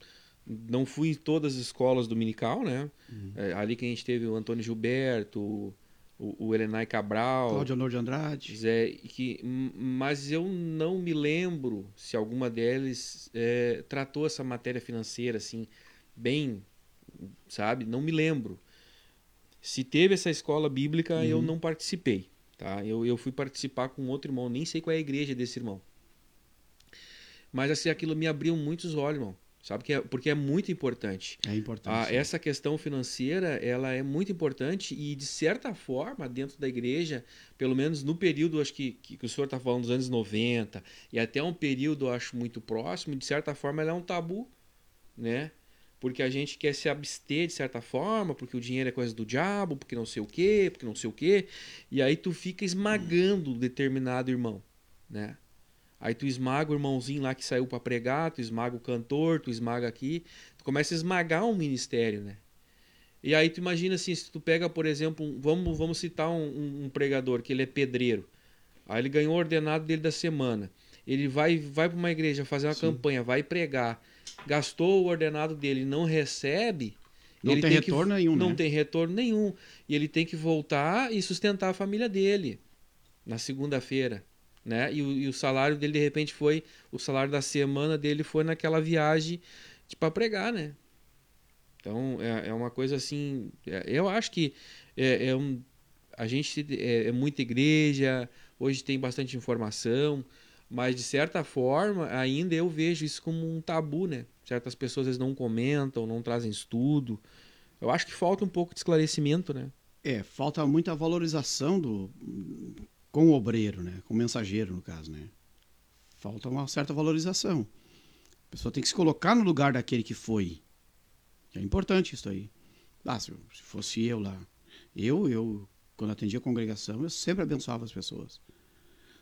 não fui em todas as escolas dominical, né? É, ali que a gente teve o Antônio Gilberto, o, o Elenay Cabral, Cláudio Honor de Andrade. Zé, que, mas eu não me lembro se alguma delas é, tratou essa matéria financeira assim, bem, sabe? Não me lembro. Se teve essa escola bíblica, eu não participei. Tá? Eu, eu fui participar com outro irmão, nem sei qual é a igreja desse irmão. Mas assim, aquilo me abriu muitos olhos, irmão. Sabe? Que é, porque é muito importante. É importante. Ah, essa questão financeira ela é muito importante e de certa forma dentro da igreja, pelo menos no período acho que, que, que o senhor está falando dos anos 90 e até um período acho muito próximo, de certa forma ela é um tabu, né? Porque a gente quer se abster de certa forma, porque o dinheiro é coisa do diabo, porque não sei o quê, porque não sei o quê, e aí tu fica esmagando determinado irmão, né? Aí tu esmaga o irmãozinho lá que saiu para pregar, tu esmaga o cantor, tu esmaga aqui, tu começa a esmagar um ministério, né? E aí tu imagina assim, se tu pega, por exemplo, um- vamos, vamos citar um, um- pregador, que ele é pedreiro. Aí ele ganhou o ordenado dele da semana. Ele vai, vai para uma igreja fazer uma campanha, vai pregar. Gastou o ordenado dele, não recebe. Não ele tem que- retorno nenhum, Não né? tem retorno nenhum. E ele tem que voltar e sustentar a família dele na segunda-feira. Né? E, o, e o salário dele, de repente, foi. O salário da semana dele foi naquela viagem para pregar, né? Então é, é uma coisa assim. é- eu acho que é, é um, a gente é, é muita igreja, hoje tem bastante informação, mas de certa forma ainda eu vejo isso como um tabu, né? Certas pessoas vezes não comentam, não trazem estudo. Eu acho que falta um pouco de esclarecimento, né? É, falta muita valorização do com o obreiro, né? Com o mensageiro, no caso, né? Falta uma certa valorização. A pessoa tem que se colocar no lugar daquele que foi. É importante isso aí. Ah, se se fosse eu lá. Eu, eu, quando atendia a congregação, eu sempre abençoava as pessoas.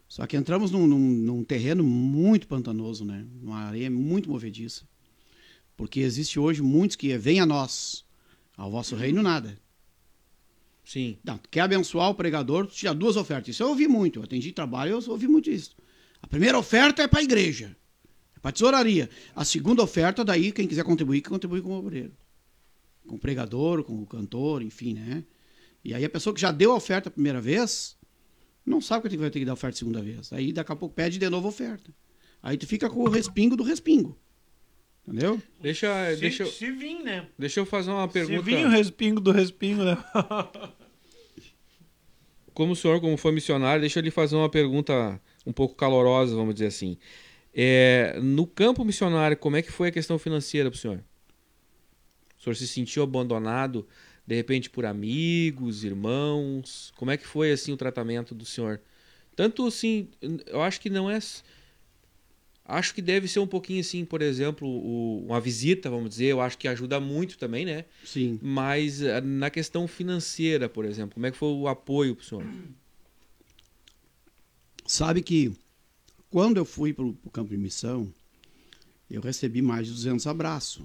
Só que entramos num, num, num terreno muito pantanoso, né? Uma areia muito movediça. Porque existe hoje muitos que vêm a nós, ao vosso reino nada. Sim. Não, quer abençoar o pregador, tira duas ofertas. Isso eu ouvi muito. Eu atendi trabalho, eu ouvi muito isso. A primeira oferta é para a igreja, é para a tesouraria. A segunda oferta, daí, quem quiser contribuir, que contribui com o obreiro. Com o pregador, com o cantor, enfim, né? E aí a pessoa que já deu a oferta a primeira vez, não sabe que vai ter que dar oferta a segunda vez. Aí daqui a pouco pede de novo a oferta. Aí tu fica com o respingo do respingo. Entendeu? Deixa, Se, deixa, eu- se vir, né? deixa eu fazer uma Se pergunta. vir o respingo do respingo, né? como o senhor, como foi missionário, deixa eu lhe fazer uma pergunta um pouco calorosa, vamos dizer assim. É, no campo missionário, como é que foi a questão financeira para o senhor? O senhor se sentiu abandonado, de repente, por amigos, irmãos? Como é que foi, assim, o tratamento do senhor? Tanto, assim, eu acho que não é... Acho que deve ser um pouquinho, assim, por exemplo, o- uma visita, vamos dizer, eu acho que ajuda muito também, né? Sim. Mas eh, na questão financeira, por exemplo, como é que foi o apoio pro senhor? Sabe que quando eu fui para o campo de missão, eu recebi mais de 200 abraços.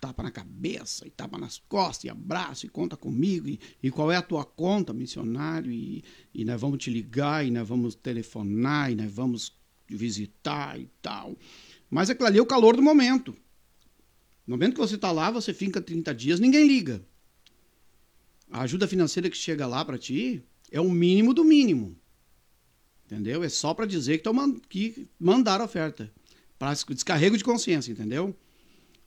Tapa na cabeça, e tapa nas costas, e abraço, e conta comigo, e, e qual é a tua conta, missionário, e, e nós vamos te ligar, e nós vamos telefonar, e nós vamos te visitar e tal. Mas aquilo ali é o calor do momento. No momento que você está lá, você fica 30 dias, ninguém liga. A ajuda financeira que chega lá para ti é o mínimo do mínimo. Entendeu? É só para dizer que, man- que mandaram oferta. Para descarrego de consciência, entendeu?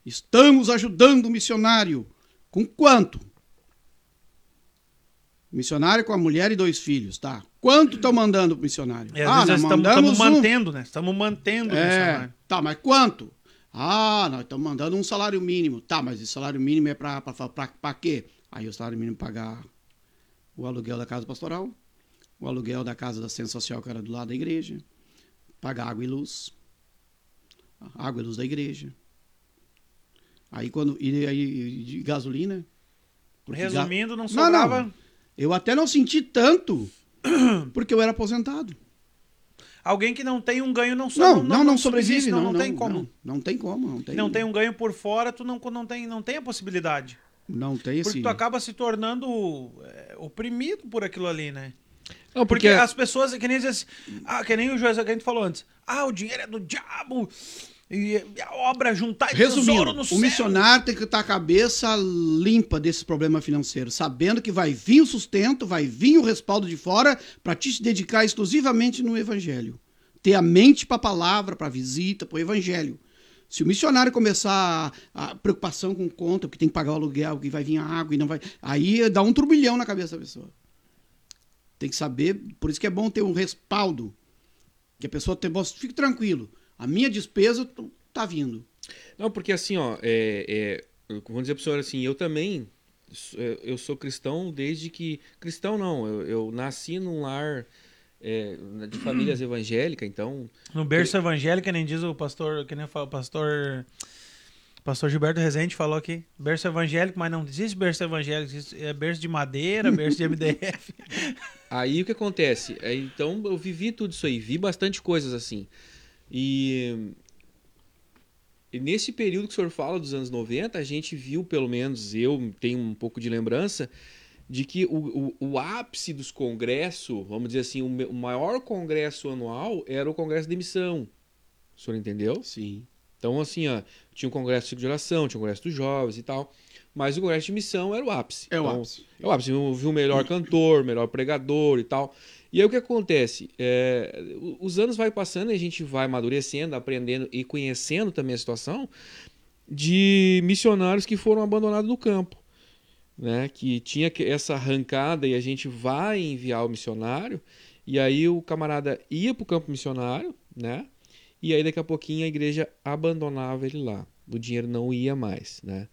Estamos ajudando o missionário. Com quanto? Missionário com a mulher e dois filhos, tá? Quanto estão mandando pro missionário? E às vezes nós estamos mandamos um. mantendo, né? Estamos mantendo o É, missionário. tá, mas quanto? Ah, nós estamos mandando um salário mínimo. Tá, mas esse salário mínimo é para quê? Aí o salário mínimo pagar o aluguel da casa pastoral, o aluguel da casa da assistência social que era do lado da igreja, pagar água e luz, água e luz da igreja. Aí quando e aí de gasolina. Resumindo, não Não, sobrava. não. Eu até não senti tanto porque eu era aposentado. Alguém que não tem um ganho não so- Não, não, não, sobrevive, não, não, não, tem como. Não, não tem como, não tem. Não tem um ganho por fora, tu não, não, tem, não tem a possibilidade. Não tem Porque esse. tu acaba se tornando é, oprimido por aquilo ali, né? Não, Porque porque, as pessoas, que nem assim, ah, que nem o José que a gente falou antes, ah, o dinheiro é do diabo, e a obra juntar Resumindo, no o céu. missionário tem que estar a cabeça limpa desse problema financeiro, sabendo que vai vir o sustento, vai vir o respaldo de fora para te se dedicar exclusivamente no evangelho. Ter a mente para a palavra, para a visita, para o evangelho. Se o missionário começar a, a preocupação com conta, porque tem que pagar o aluguel, que vai vir a água e não vai. Aí dá um turbilhão na cabeça da pessoa. Tem que saber, por isso que é bom ter um respaldo. Que a pessoa tem, fique tranquilo. A minha despesa tá vindo. Não, porque assim, ó, é, é, eu vou dizer pro senhor assim, eu também, é, eu sou cristão desde que, cristão não, eu, eu nasci num lar é, de famílias evangélicas, então, No berço evangélico, que nem diz o pastor, que nem fala, o pastor pastor Gilberto Rezende falou aqui, berço evangélico, mas não existe berço evangélico, existe, é berço de madeira, berço de MDF. Aí o que acontece? É, Então eu vivi tudo isso aí, vi bastante coisas assim. E, e nesse período que o senhor fala dos anos 90, a gente viu, pelo menos eu tenho um pouco de lembrança, de que o, o, o ápice dos congressos, vamos dizer assim, o, o maior congresso anual era o congresso de missão. O senhor entendeu? Sim. Então, assim, ó, tinha o congresso de geração, tinha o congresso dos jovens e tal. Mas o congresso de missão era o ápice. É o Então, ápice. é o ápice. Eu vi o melhor cantor, o melhor pregador e tal. E aí o que acontece? É, os anos vai passando e a gente vai amadurecendo, aprendendo e conhecendo também a situação de missionários que foram abandonados no campo. Né? Que tinha essa arrancada e a gente vai enviar o missionário. E aí o camarada ia para o campo missionário, né? E aí daqui a pouquinho a igreja abandonava ele lá. O dinheiro não ia mais, né?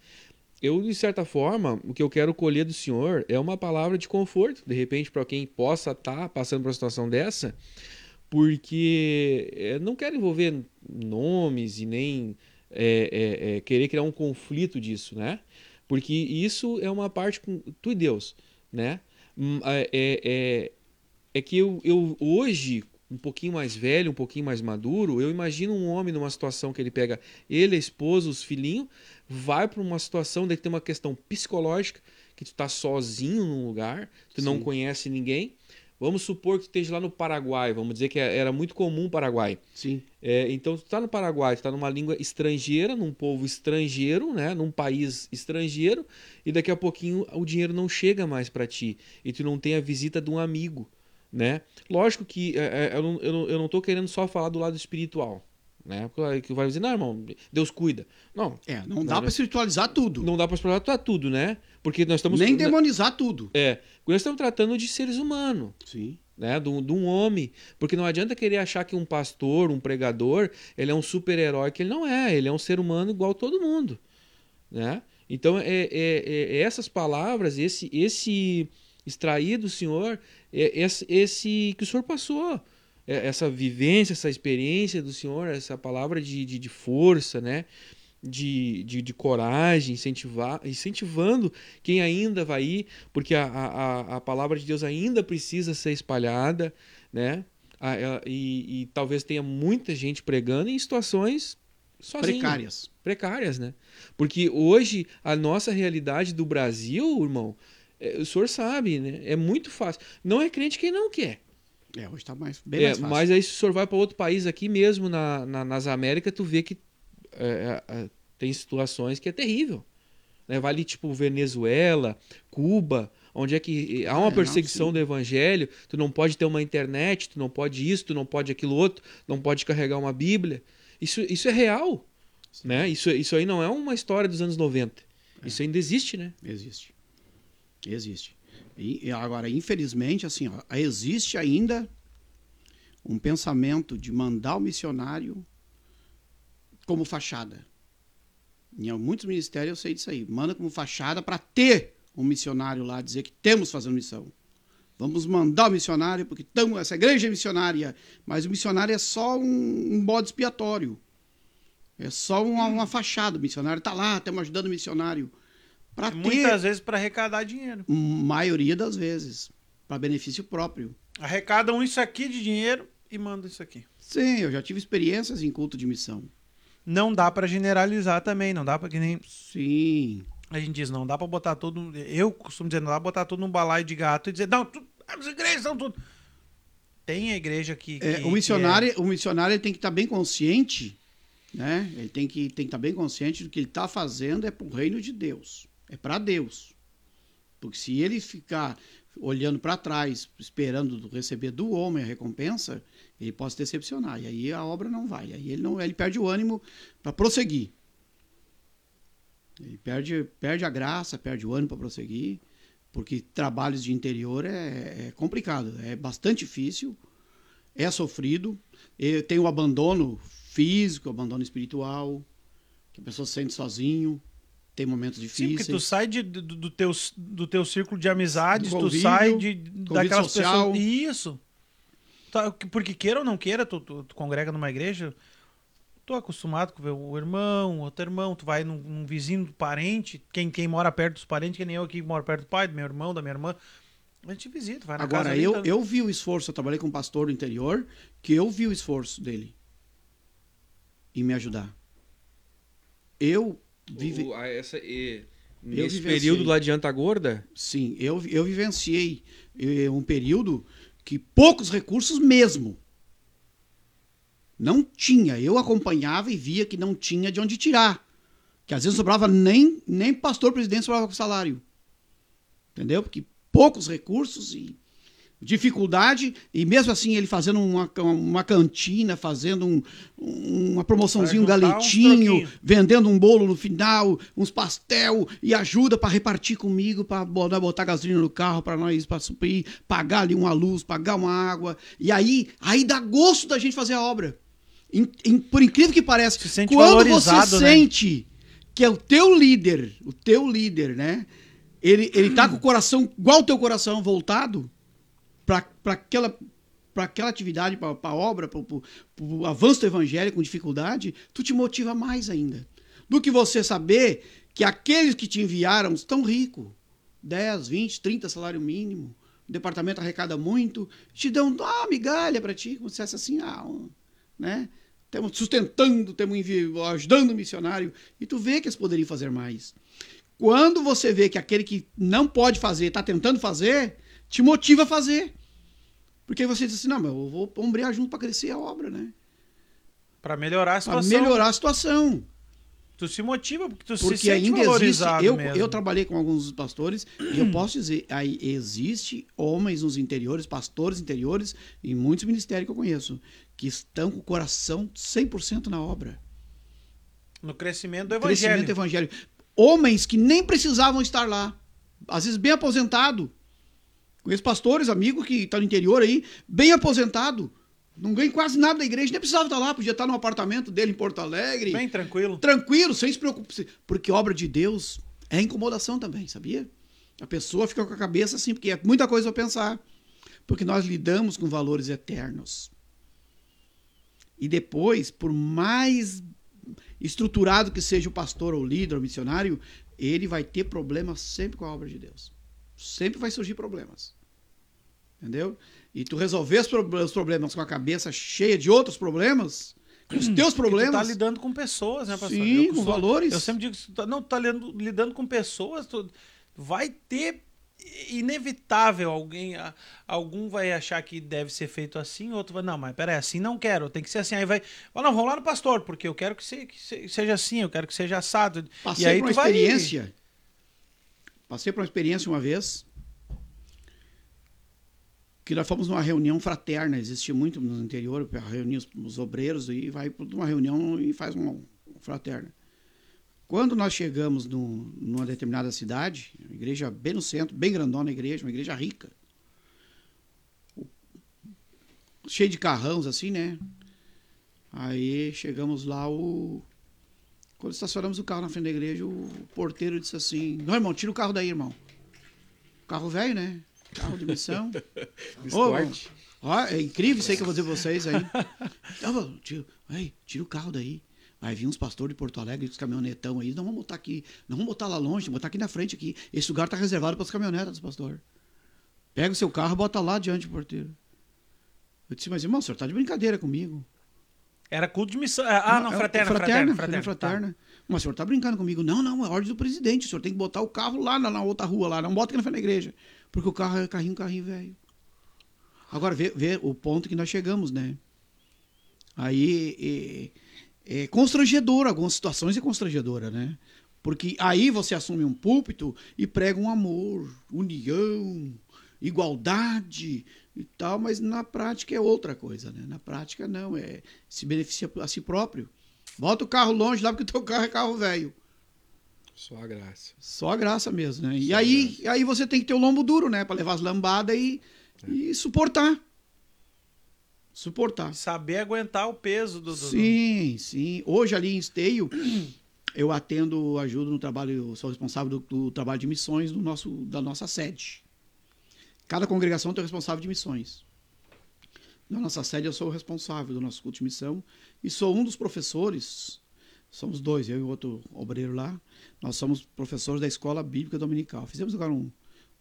Eu, de certa forma, o que eu quero colher do senhor é uma palavra de conforto, de repente, para quem possa estar passando por uma situação dessa, porque eh, não quero envolver nomes e nem eh, eh, eh, querer criar um conflito disso, né? Porque isso é uma parte com tu e Deus, né? Hum, É, é, é, é que eu, eu hoje, um pouquinho mais velho, um pouquinho mais maduro, eu imagino um homem numa situação que ele pega ele, a esposa, os filhinhos, vai para uma situação daí tem uma questão psicológica, que tu tá sozinho num lugar, tu não Sim. conhece ninguém. Vamos supor que tu esteja lá no Paraguai, vamos dizer que era muito comum o Paraguai. Sim. É, então, tu tá no Paraguai, tu tá numa língua estrangeira, num povo estrangeiro, né? Num país estrangeiro, e daqui a pouquinho o dinheiro não chega mais para ti. E tu não tem a visita de um amigo, né? Lógico que é, é, eu, não, eu, não, eu não tô querendo só falar do lado espiritual, né? Porque que vai dizer, não, irmão, Deus cuida. Não, É, não dá Não, para espiritualizar tudo. não dá pra explorar tudo, né? Porque nós estamos... Nem demonizar tudo. É, nós estamos tratando de seres humanos Sim. né, de um, de um homem, porque não adianta querer achar que um pastor, um pregador, ele é um super-herói que ele não é, ele é um ser humano igual todo mundo, né? Então é, é- é- é essas palavras, esse esse extrair do Senhor, é esse, esse que o Senhor passou, essa vivência, essa experiência do Senhor, essa palavra de, de, de força, né? De, de, de coragem, incentivar, incentivando quem ainda vai ir, porque a, a, a- palavra de Deus ainda precisa ser espalhada, né? E, e talvez tenha muita gente pregando em situações sozinho, Precárias. precárias, né? Porque hoje a nossa realidade do Brasil, irmão, é, o senhor sabe, né? É muito fácil. Não é crente quem não quer. É, hoje tá mais, bem É, mais fácil. mas aí se o senhor vai para outro país aqui mesmo na, na- nas Américas, tu vê que é, é, é, tem situações que é terrível. Né? Vai ali tipo Venezuela, Cuba, onde é que há uma É, não, perseguição sim. do evangelho, tu não pode ter uma internet, tu não pode isso, tu não pode aquilo outro, não pode carregar uma Bíblia. Isso, isso é real. Né? Isso, isso aí não é uma história dos anos 90. É. Isso ainda existe, né? Existe. Existe. E, agora, infelizmente, assim, ó, existe ainda um pensamento de mandar o missionário como fachada. Em muitos ministérios eu sei disso aí. Manda como fachada para ter um missionário lá, dizer que temos fazendo missão. Vamos mandar o missionário, porque tamo, essa igreja é missionária. Mas o missionário é só um, um bode expiatório. É só uma, uma fachada. O missionário está lá, estamos ajudando o missionário. Para ter Muitas vezes para arrecadar dinheiro. maioria das vezes, para benefício próprio. Arrecadam isso aqui de dinheiro e manda isso aqui. Sim, eu já tive experiências em culto de missão. Não dá pra generalizar também, não dá pra que nem Sim. a gente diz, não dá pra botar tudo, eu costumo dizer, não dá pra botar tudo num balaio de gato e dizer, não, tu, as igrejas são tudo. Tem a igreja que, É, que- o que missionário, o missionário tem que estar bem consciente, né? Ele tem que tem que estar bem consciente do que ele está fazendo é para o reino de Deus, é para Deus. Porque se ele ficar olhando para trás, esperando receber do homem a recompensa, ele pode se decepcionar e aí a obra não vai, aí ele não, ele perde o ânimo para prosseguir. Ele perde perde a graça, perde o ânimo para prosseguir, porque trabalhos de interior é, é complicado, é bastante difícil é sofrido, tem o abandono físico, abandono espiritual, que a pessoa se sente sozinho, tem momentos Sim, difíceis. porque tu sai de- do, do teu, do teu círculo de amizades, Do tu convívio, sai de, daquelas social. pessoas. Isso. Tá, porque queira ou não queira, tu, tu, tu congrega numa igreja, tu é acostumado com ver o irmão, outro irmão, tu vai num, num vizinho do parente, quem, quem mora perto dos parentes, que nem eu aqui que moro perto do pai, do meu irmão, da minha irmã. A gente visita, vai na casa Agora, eu, tá- eu vi o esforço, eu trabalhei com um pastor do interior, que eu vi o esforço dele em me ajudar. Eu vive, O- a- essa, e, nesse período lá de Antagorda, sim, eu, eu vivenciei um período que poucos recursos mesmo. Não tinha. Eu acompanhava e via que não tinha de onde tirar. Que às vezes sobrava nem, nem pastor presidente sobrava com salário. Entendeu? Porque poucos recursos e dificuldade, e mesmo assim ele fazendo uma, uma cantina, fazendo um- uma promoçãozinha, um galetinho, vendendo um bolo no final, uns pastel, e ajuda para repartir comigo, para botar, botar gasolina no carro, para nós, para suprir, pagar ali uma luz, pagar uma água. E aí, aí dá gosto da gente fazer a obra. Em- em- por incrível que pareça, Se quando você né? sente que é o teu líder, o teu líder, né? Ele, ele tá com o coração igual o teu coração voltado para aquela para aquela atividade, para a obra, para o avanço do evangelho com dificuldade, tu te motiva mais ainda. Do que você saber que aqueles que te enviaram estão ricos. 10, 20, 30 salário mínimo. O departamento arrecada muito, te dão uma migalha para ti, como se fosse assim, ah, né? Estamos sustentando, estamos ajudando o missionário. E tu vê que eles poderiam fazer mais. Quando você vê que aquele que não pode fazer, está tentando fazer, te motiva a fazer. Porque aí você diz assim, não, mas eu vou ombrear junto para crescer a obra, né? Pra melhorar a Para situação. melhorar a situação. Tu se motiva, porque tu se Porque sente ainda existe. valorizado Eu, mesmo. eu trabalhei com alguns pastores e eu posso dizer, aí existe homens nos interiores, pastores interiores, em muitos ministérios que eu conheço, que estão com o coração 100% na obra. No crescimento do Crescimento evangelho. do evangelho. Homens que nem precisavam estar lá. Às vezes bem aposentado. Conheço pastores, amigos que estão no interior aí, bem aposentado. Não ganha quase nada da igreja, nem precisava estar lá, podia estar no apartamento dele em Porto Alegre. Bem tranquilo. tranquilo, sem se preocupar. Porque obra de Deus é incomodação também, sabia? A pessoa fica com a cabeça assim, porque é muita coisa a pensar. Porque nós lidamos com valores eternos. E depois, por mais estruturado que seja o pastor ou líder ou missionário, ele vai ter problemas sempre com a obra de Deus. Sempre vai surgir problemas. Entendeu? E tu resolver os, pro- os problemas com a cabeça cheia de outros problemas, os teus Porque tu tá problemas. lidando com pessoas, né, pastor? Sim, Eu com valores. Eu sempre digo, que tu tá- não, tu tá lidando, lidando com pessoas, tu vai ter inevitável alguém, algum vai achar que deve ser feito assim, outro vai, não, mas peraí, assim não quero, tem que ser assim, aí vai, "Ah, não, vamos lá no pastor, porque eu quero que, se- que se- seja assim, eu quero que seja assado. Passei e aí por uma tu vai- experiência. Passei por uma experiência uma vez. Que nós fomos numa reunião fraterna, existia muito no interior, reunir os, os obreiros, e vai para uma reunião e faz uma fraterna. Quando nós chegamos no, numa determinada cidade, igreja bem no centro, bem grandona a igreja, uma igreja rica, cheio de carrãos assim, né? Aí chegamos lá, o, quando estacionamos o carro na frente da igreja, o porteiro disse assim: Não, irmão, tira o carro daí, irmão. Carro velho, né? Carro de missão. Irmão, Esporte. ó, é incrível isso aí que eu vou dizer vocês aí. Não, mano, tira, ei, tira o carro daí. Vai vir uns pastores de Porto Alegre, os caminhonetão aí. Não vamos botar aqui, não vamos botar lá longe, vamos botar aqui na frente aqui. Esse lugar tá reservado para as caminhonetas, pastor. Pega o seu carro, bota lá diante do porteiro. Eu disse, mas irmão, o senhor tá de brincadeira comigo. Era culto de missão. Ah, não, é- fraterna, fraterna, fraterna, fraterna. fraterna. Mas o senhor tá brincando comigo? Não, não, é ordem do presidente. O senhor tem que botar o carro lá na, na outra rua, lá. Não bota aqui na frente da igreja. Porque o carro é carrinho, carrinho velho. Agora, vê, vê o ponto que nós chegamos, né? Aí é, é constrangedor, algumas situações é constrangedora, né? Porque aí você assume um púlpito e prega um amor, união, igualdade e tal, mas na prática é outra coisa, né? Na prática não, é se beneficia a si próprio. Bota o carro longe lá porque o teu carro é carro velho. Só a graça. Só a graça mesmo, né? E Só a aí, aí você tem que ter o lombo duro, né? Pra levar as lambadas e, e suportar. Suportar. Saber aguentar o peso do. Sim, sim. Hoje ali em Esteio, eu atendo, ajudo no trabalho, sou responsável do, do trabalho de missões do nosso, da nossa sede. Cada congregação tem um responsável de missões. Na nossa sede eu sou o responsável do nosso culto de missão e sou um dos professores, somos dois, eu e o outro obreiro lá, nós somos professores da Escola Bíblica Dominical. Fizemos agora um,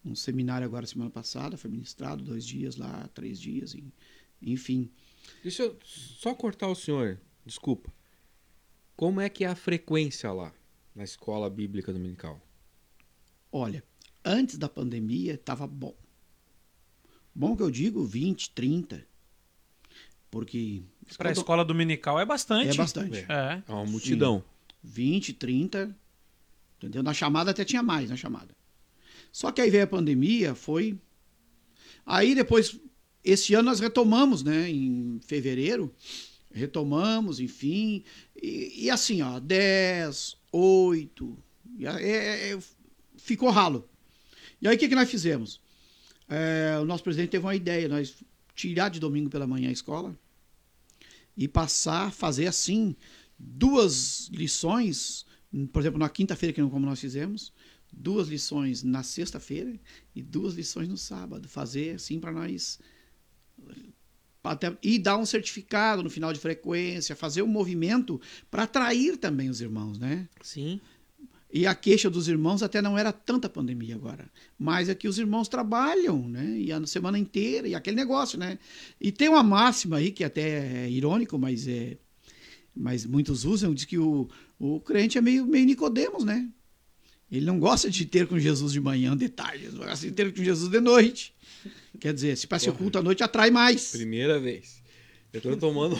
um seminário agora semana passada, foi ministrado dois dias lá, três dias, enfim. Deixa eu só cortar o senhor. Desculpa. Como é que é a frequência lá na escola bíblica dominical? Olha, antes da pandemia estava bom. Bom que eu digo 20, 30. Porque Pra escola dominical é bastante. é bastante. É. É uma multidão. 20, 30. Entendeu? Na chamada até tinha mais na chamada. Só que aí veio a pandemia, foi. Aí depois, esse ano nós retomamos, né? Em fevereiro. Retomamos, enfim. E, e assim, ó, 10, 8. e a- é- é- ficou ralo. E aí o que, que nós fizemos? É, o nosso presidente teve uma ideia, nós tirar de domingo pela manhã a escola e passar a fazer assim duas lições, por exemplo, na quinta-feira, que como nós fizemos, duas lições na sexta-feira e duas lições no sábado. Fazer assim para nós. Até, e dar um certificado no final de frequência, fazer um movimento para atrair também os irmãos, né? Sim. E a queixa dos irmãos até não era tanta pandemia agora. Mas é que os irmãos trabalham, né? E a semana inteira, e aquele negócio, né? E tem uma máxima aí, que até é irônico, mas é. Mas muitos usam, diz que o, o crente é meio, meio Nicodemos, né? Ele não gosta de ter com Jesus de manhã, de tarde, ele gosta de ter com Jesus de noite. Quer dizer, se passa culto à noite, atrai mais. Primeira vez. Eu tô tomando.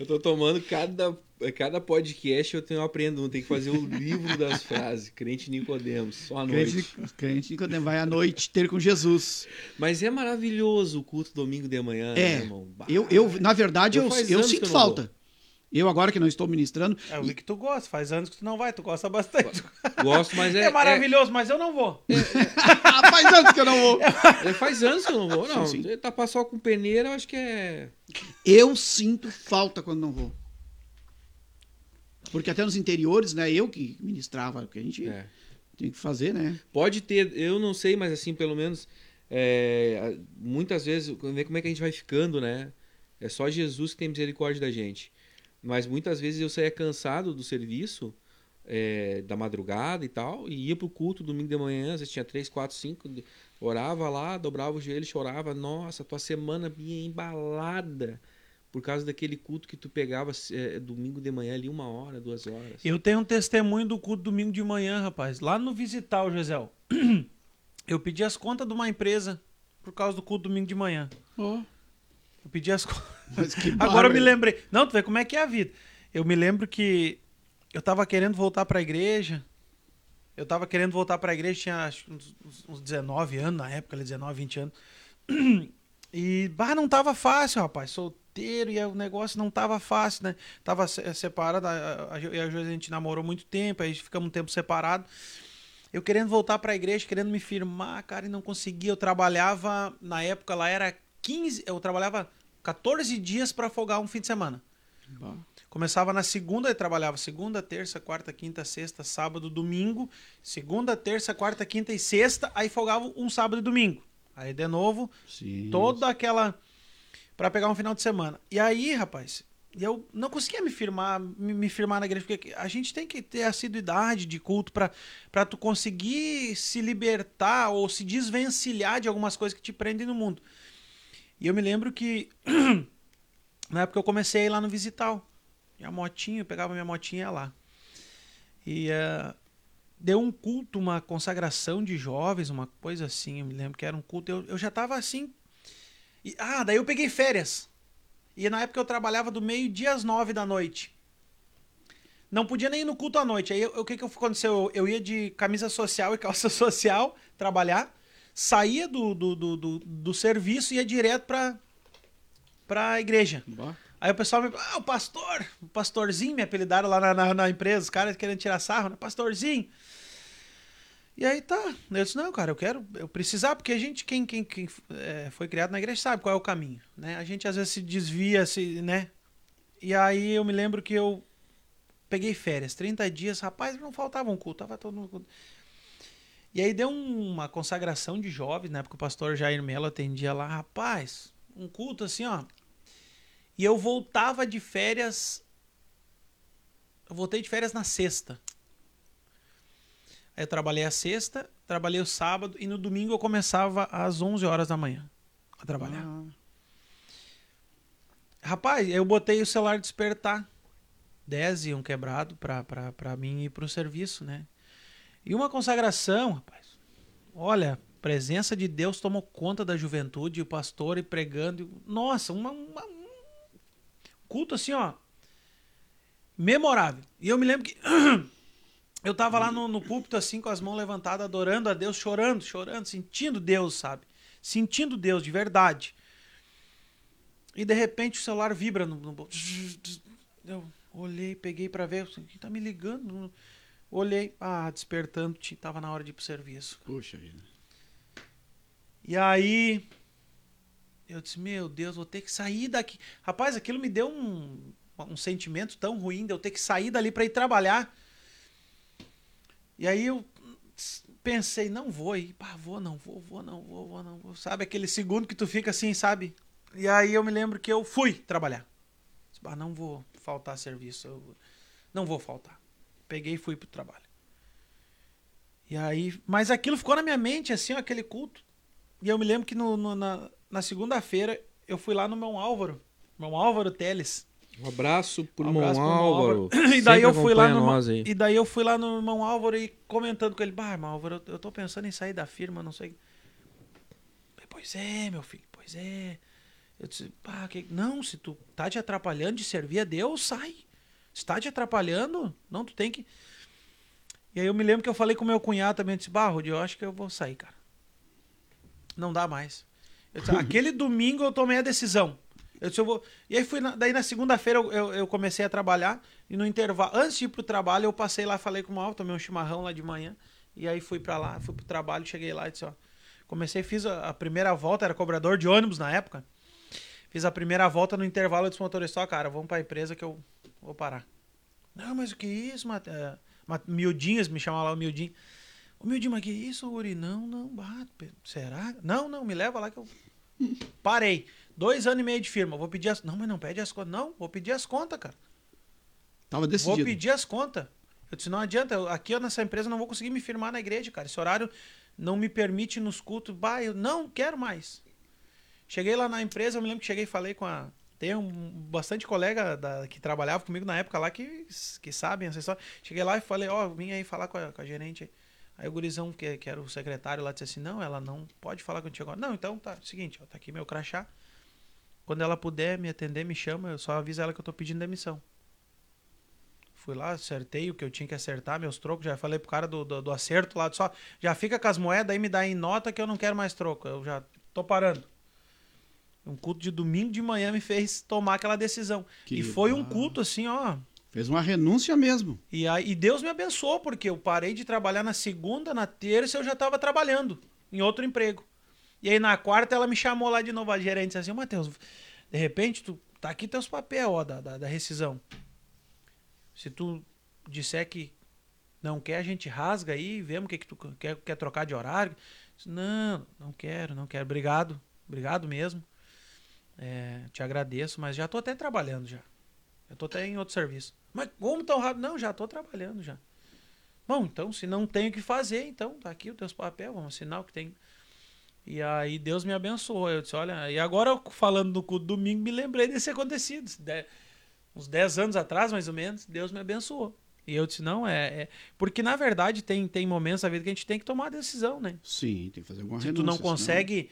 Eu tô tomando cada. Cada podcast eu tenho aprendo, um, tem que fazer o livro das frases. Crente Nicodemos, só à noite. Crente, crente Nicodemos vai à noite ter com Jesus. Mas é maravilhoso o culto domingo de manhã, né, É, irmão? Bah. Eu, eu, na verdade, Eu eu, eu sinto eu falta. Eu agora que não estou ministrando, É, eu vi que tu gosta. Faz anos que tu não vai, tu gosta bastante. Gosto, mas é. É, maravilhoso, mas eu não vou. Ah, faz anos que eu não vou. é- é- faz anos que eu não vou, não. Sim, sim. Tapar só com peneira, eu acho que é. Eu sinto falta quando não vou. Porque até nos interiores, né? Eu que ministrava, porque a gente é. tem que fazer, né? Pode ter, eu não sei, mas assim, pelo menos, é, muitas vezes, ver como é que a gente vai ficando, né? É só Jesus que tem misericórdia da gente. Mas muitas vezes eu saía cansado do serviço, é, da madrugada e tal, e ia pro culto domingo de manhã, às vezes tinha três, quatro, cinco, orava lá, dobrava o joelho, chorava, nossa, tua semana vinha embalada por causa daquele culto que tu pegava é, domingo de manhã ali uma hora, duas horas. Eu tenho um testemunho do culto domingo de manhã, rapaz. Lá no Visitar, o Gisel. Eu pedi as contas de uma empresa por causa do culto domingo de manhã. Ó, Eu pedi as contas. Agora eu me lembrei. Não, tu vê como é que é a vida. Eu me lembro que eu tava querendo voltar pra igreja. Eu tava querendo voltar pra igreja, tinha acho, uns, uns- uns 19 anos na época, ali, 19, 20 anos. E, bah, não tava fácil, rapaz. Solteiro e o negócio não tava fácil, né? Tava se- separado, a, a, a, e a a gente namorou muito tempo, aí ficamos um tempo separado. Eu querendo voltar pra igreja, querendo me firmar, cara, e não conseguia. Eu trabalhava, na época lá era 15, eu trabalhava 14 dias pra folgar um fim de semana. Bah. Começava na segunda, eu trabalhava segunda, terça, quarta, quinta, sexta, sábado, domingo. Segunda, terça, quarta, quinta e sexta, aí folgava um sábado e domingo. Aí de novo, Sim. toda aquela Pra pegar um final de semana. E aí, rapaz, eu não conseguia me firmar, me, me firmar na igreja, porque a gente tem que ter assiduidade de culto para tu conseguir se libertar ou se desvencilhar de algumas coisas que te prendem no mundo. E eu me lembro que na época eu comecei a ir lá no Visital. Minha motinha, eu pegava minha motinha lá. E uh, deu um culto, uma consagração de jovens, uma coisa assim. Eu me lembro que era um culto. Eu, eu já tava assim. E, ah, daí eu peguei férias. E na época eu trabalhava do meio-dia às nove da noite. Não podia nem ir no culto à noite. Aí o que, que aconteceu? Eu, eu ia de camisa social e calça social trabalhar, saía do, do, do, do, do serviço e ia direto pra, pra igreja. Boa. Aí o pessoal me ah, o pastor, o pastorzinho, me apelidaram lá na, na, na empresa, os caras querendo tirar sarro, né? Pastorzinho. E aí tá. Eu disse, não, cara, eu quero, eu precisar, porque a gente, quem, quem, quem é, foi criado na igreja, sabe qual é o caminho, né? A gente às vezes se desvia, se, né? E aí eu me lembro que eu peguei férias, 30 dias, rapaz, não faltava um culto, tava todo mundo. E aí deu uma consagração de jovens, né? Porque o pastor Jair Melo atendia lá, rapaz, um culto assim, ó. E eu voltava de férias. Eu voltei de férias na sexta. Aí eu trabalhei a sexta, trabalhei o sábado e no domingo eu começava às 11 horas da manhã a trabalhar. Ah. Rapaz, eu botei o celular despertar. 10 e um quebrado pra, pra, pra mim ir pro serviço, né? E uma consagração, rapaz. Olha, presença de Deus tomou conta da juventude, o pastor e pregando. Nossa, uma, uma, um culto assim, ó. Memorável. E eu me lembro que Eu tava lá no, no púlpito, assim, com as mãos levantadas, adorando a Deus, chorando, chorando, sentindo Deus, sabe? Sentindo Deus de verdade. E de repente o celular vibra no, no... Eu olhei, peguei para ver, quem tá me ligando? Olhei, ah, despertando, tava na hora de ir pro serviço. Puxa vida. E aí eu disse, meu Deus, vou ter que sair daqui. Rapaz, aquilo me deu um, um sentimento tão ruim de eu ter que sair dali para ir trabalhar. E aí eu pensei, não vou ir, pá, vou, não vou, vou, não vou, vou, não vou. Sabe aquele segundo que tu fica assim, sabe? E aí eu me lembro que eu fui trabalhar. Ah, não vou faltar serviço, eu não vou faltar. Peguei e fui pro trabalho. E aí, mas aquilo ficou na minha mente, assim, aquele culto. E eu me lembro que no, no na, na segunda-feira eu fui lá no meu Álvaro, meu Álvaro Teles. Um abraço pro um irmão Álvaro. Álvaro. E daí eu fui lá no E daí eu fui lá no irmão Álvaro e comentando com ele, bah, irmão Álvaro, eu, eu tô pensando em sair da firma, não sei. Pois é, meu filho, pois é. Eu disse, pá, que... não, se tu tá te atrapalhando de servir a Deus, sai. Se tá te atrapalhando, não, tu tem que. E aí eu me lembro que eu falei com meu cunhado também, eu disse, bah, Rudi, eu acho que eu vou sair, cara. Não dá mais. Disse, Aquele domingo eu tomei a decisão. Eu disse, eu vou. E aí fui. Na... Daí na segunda-feira eu, eu, eu, comecei a trabalhar. E no intervalo, antes de ir pro trabalho, eu passei lá, falei com o Mal, tomei um chimarrão lá de manhã. E aí fui para lá, fui pro trabalho, cheguei lá e disse, ó. Comecei, fiz a, a, primeira volta, era cobrador de ônibus na época. Fiz a primeira volta no intervalo, eu disse ó, cara, vamos pra empresa que eu vou parar. Não, mas o que é isso, Mate... É, miudinhas, me chamava lá o Miudinho. O Miudinho, mas que isso, Guri? Não, não, bate. Será? Não, não, me leva lá que eu. Parei. Dois anos e meio de firma. Vou pedir as. Não, mas não pede as contas. Não, vou pedir as contas, cara. Tava decidido. Vou pedir as contas. Eu disse, não adianta, eu, aqui eu, nessa empresa não vou conseguir me firmar na igreja, cara. Esse horário não me permite nos cultos. Bah, eu não quero mais. Cheguei lá na empresa, eu me lembro que cheguei e falei com a. Tem um, bastante colega da, que trabalhava comigo na época lá que, que sabem essa história. Cheguei lá e falei, ó, oh, vim aí falar com a, com a gerente aí. O gurizão, que, que era o secretário lá, disse assim, não, ela não pode falar contigo agora. Não, então tá, seguinte, ó, tá aqui meu crachá. Quando ela puder me atender, me chama, eu só aviso ela que eu tô pedindo demissão. Fui lá, acertei o que eu tinha que acertar, meus trocos, já falei pro cara do, do, do acerto lá, só, já fica com as moedas aí, me dá em nota que eu não quero mais troco, eu já tô parando. Um culto de domingo de manhã me fez tomar aquela decisão. Que e foi um culto assim, ó. Fez uma renúncia mesmo. E, aí, e Deus me abençoou, porque eu parei de trabalhar na segunda, na terça eu já estava trabalhando em outro emprego. E aí na quarta ela me chamou lá de novo, a gerente, assim, Matheus, de repente tu tá aqui teus papéis, ó, da, da, da, rescisão. Se tu disser que não quer, a gente rasga aí, vemos o que, que tu quer, quer trocar de horário. Disse, não, não quero, não quero. Obrigado, obrigado mesmo. É, te agradeço, mas já tô até trabalhando já. Eu tô até em outro serviço. Mas como tão rápido? Não, já tô trabalhando já. Bom, então, se não tenho o que fazer, então tá aqui o teus papéis, vamos assinar o que tem E aí Deus me abençoou. Eu disse, olha, e agora eu falando no culto domingo, me lembrei desse acontecido. De- uns 10 anos atrás, mais ou menos, Deus me abençoou. E eu disse, não, é. é- Porque na verdade tem, tem momentos da vida que a gente tem que tomar a decisão, né? Sim, tem que fazer alguma Se renúncia. tu não senão- consegue.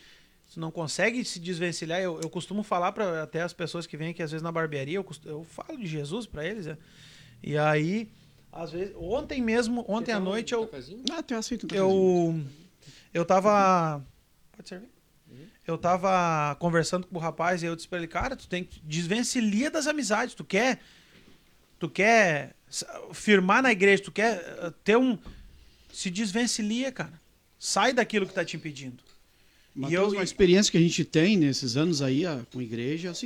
Tu não consegue se desvencilhar. Eu, eu costumo falar para até as pessoas que vêm aqui, às vezes, na barbearia, eu, costu- eu falo de Jesus para eles. né? E aí, às vezes, ontem mesmo, ontem à noite, eu, Ah, tu aceita um cafezinho. eu, eu tava. Pode servir? Eu tava conversando com o rapaz e eu disse pra ele, cara, tu tem que desvencilhar das amizades. Tu quer. Tu quer firmar na igreja, tu quer eh, ter um. Se desvencilia, cara. Sai daquilo que tá te impedindo. Mateus, eu- uma experiência que a gente tem nesses anos aí ah, com igreja é seguinte.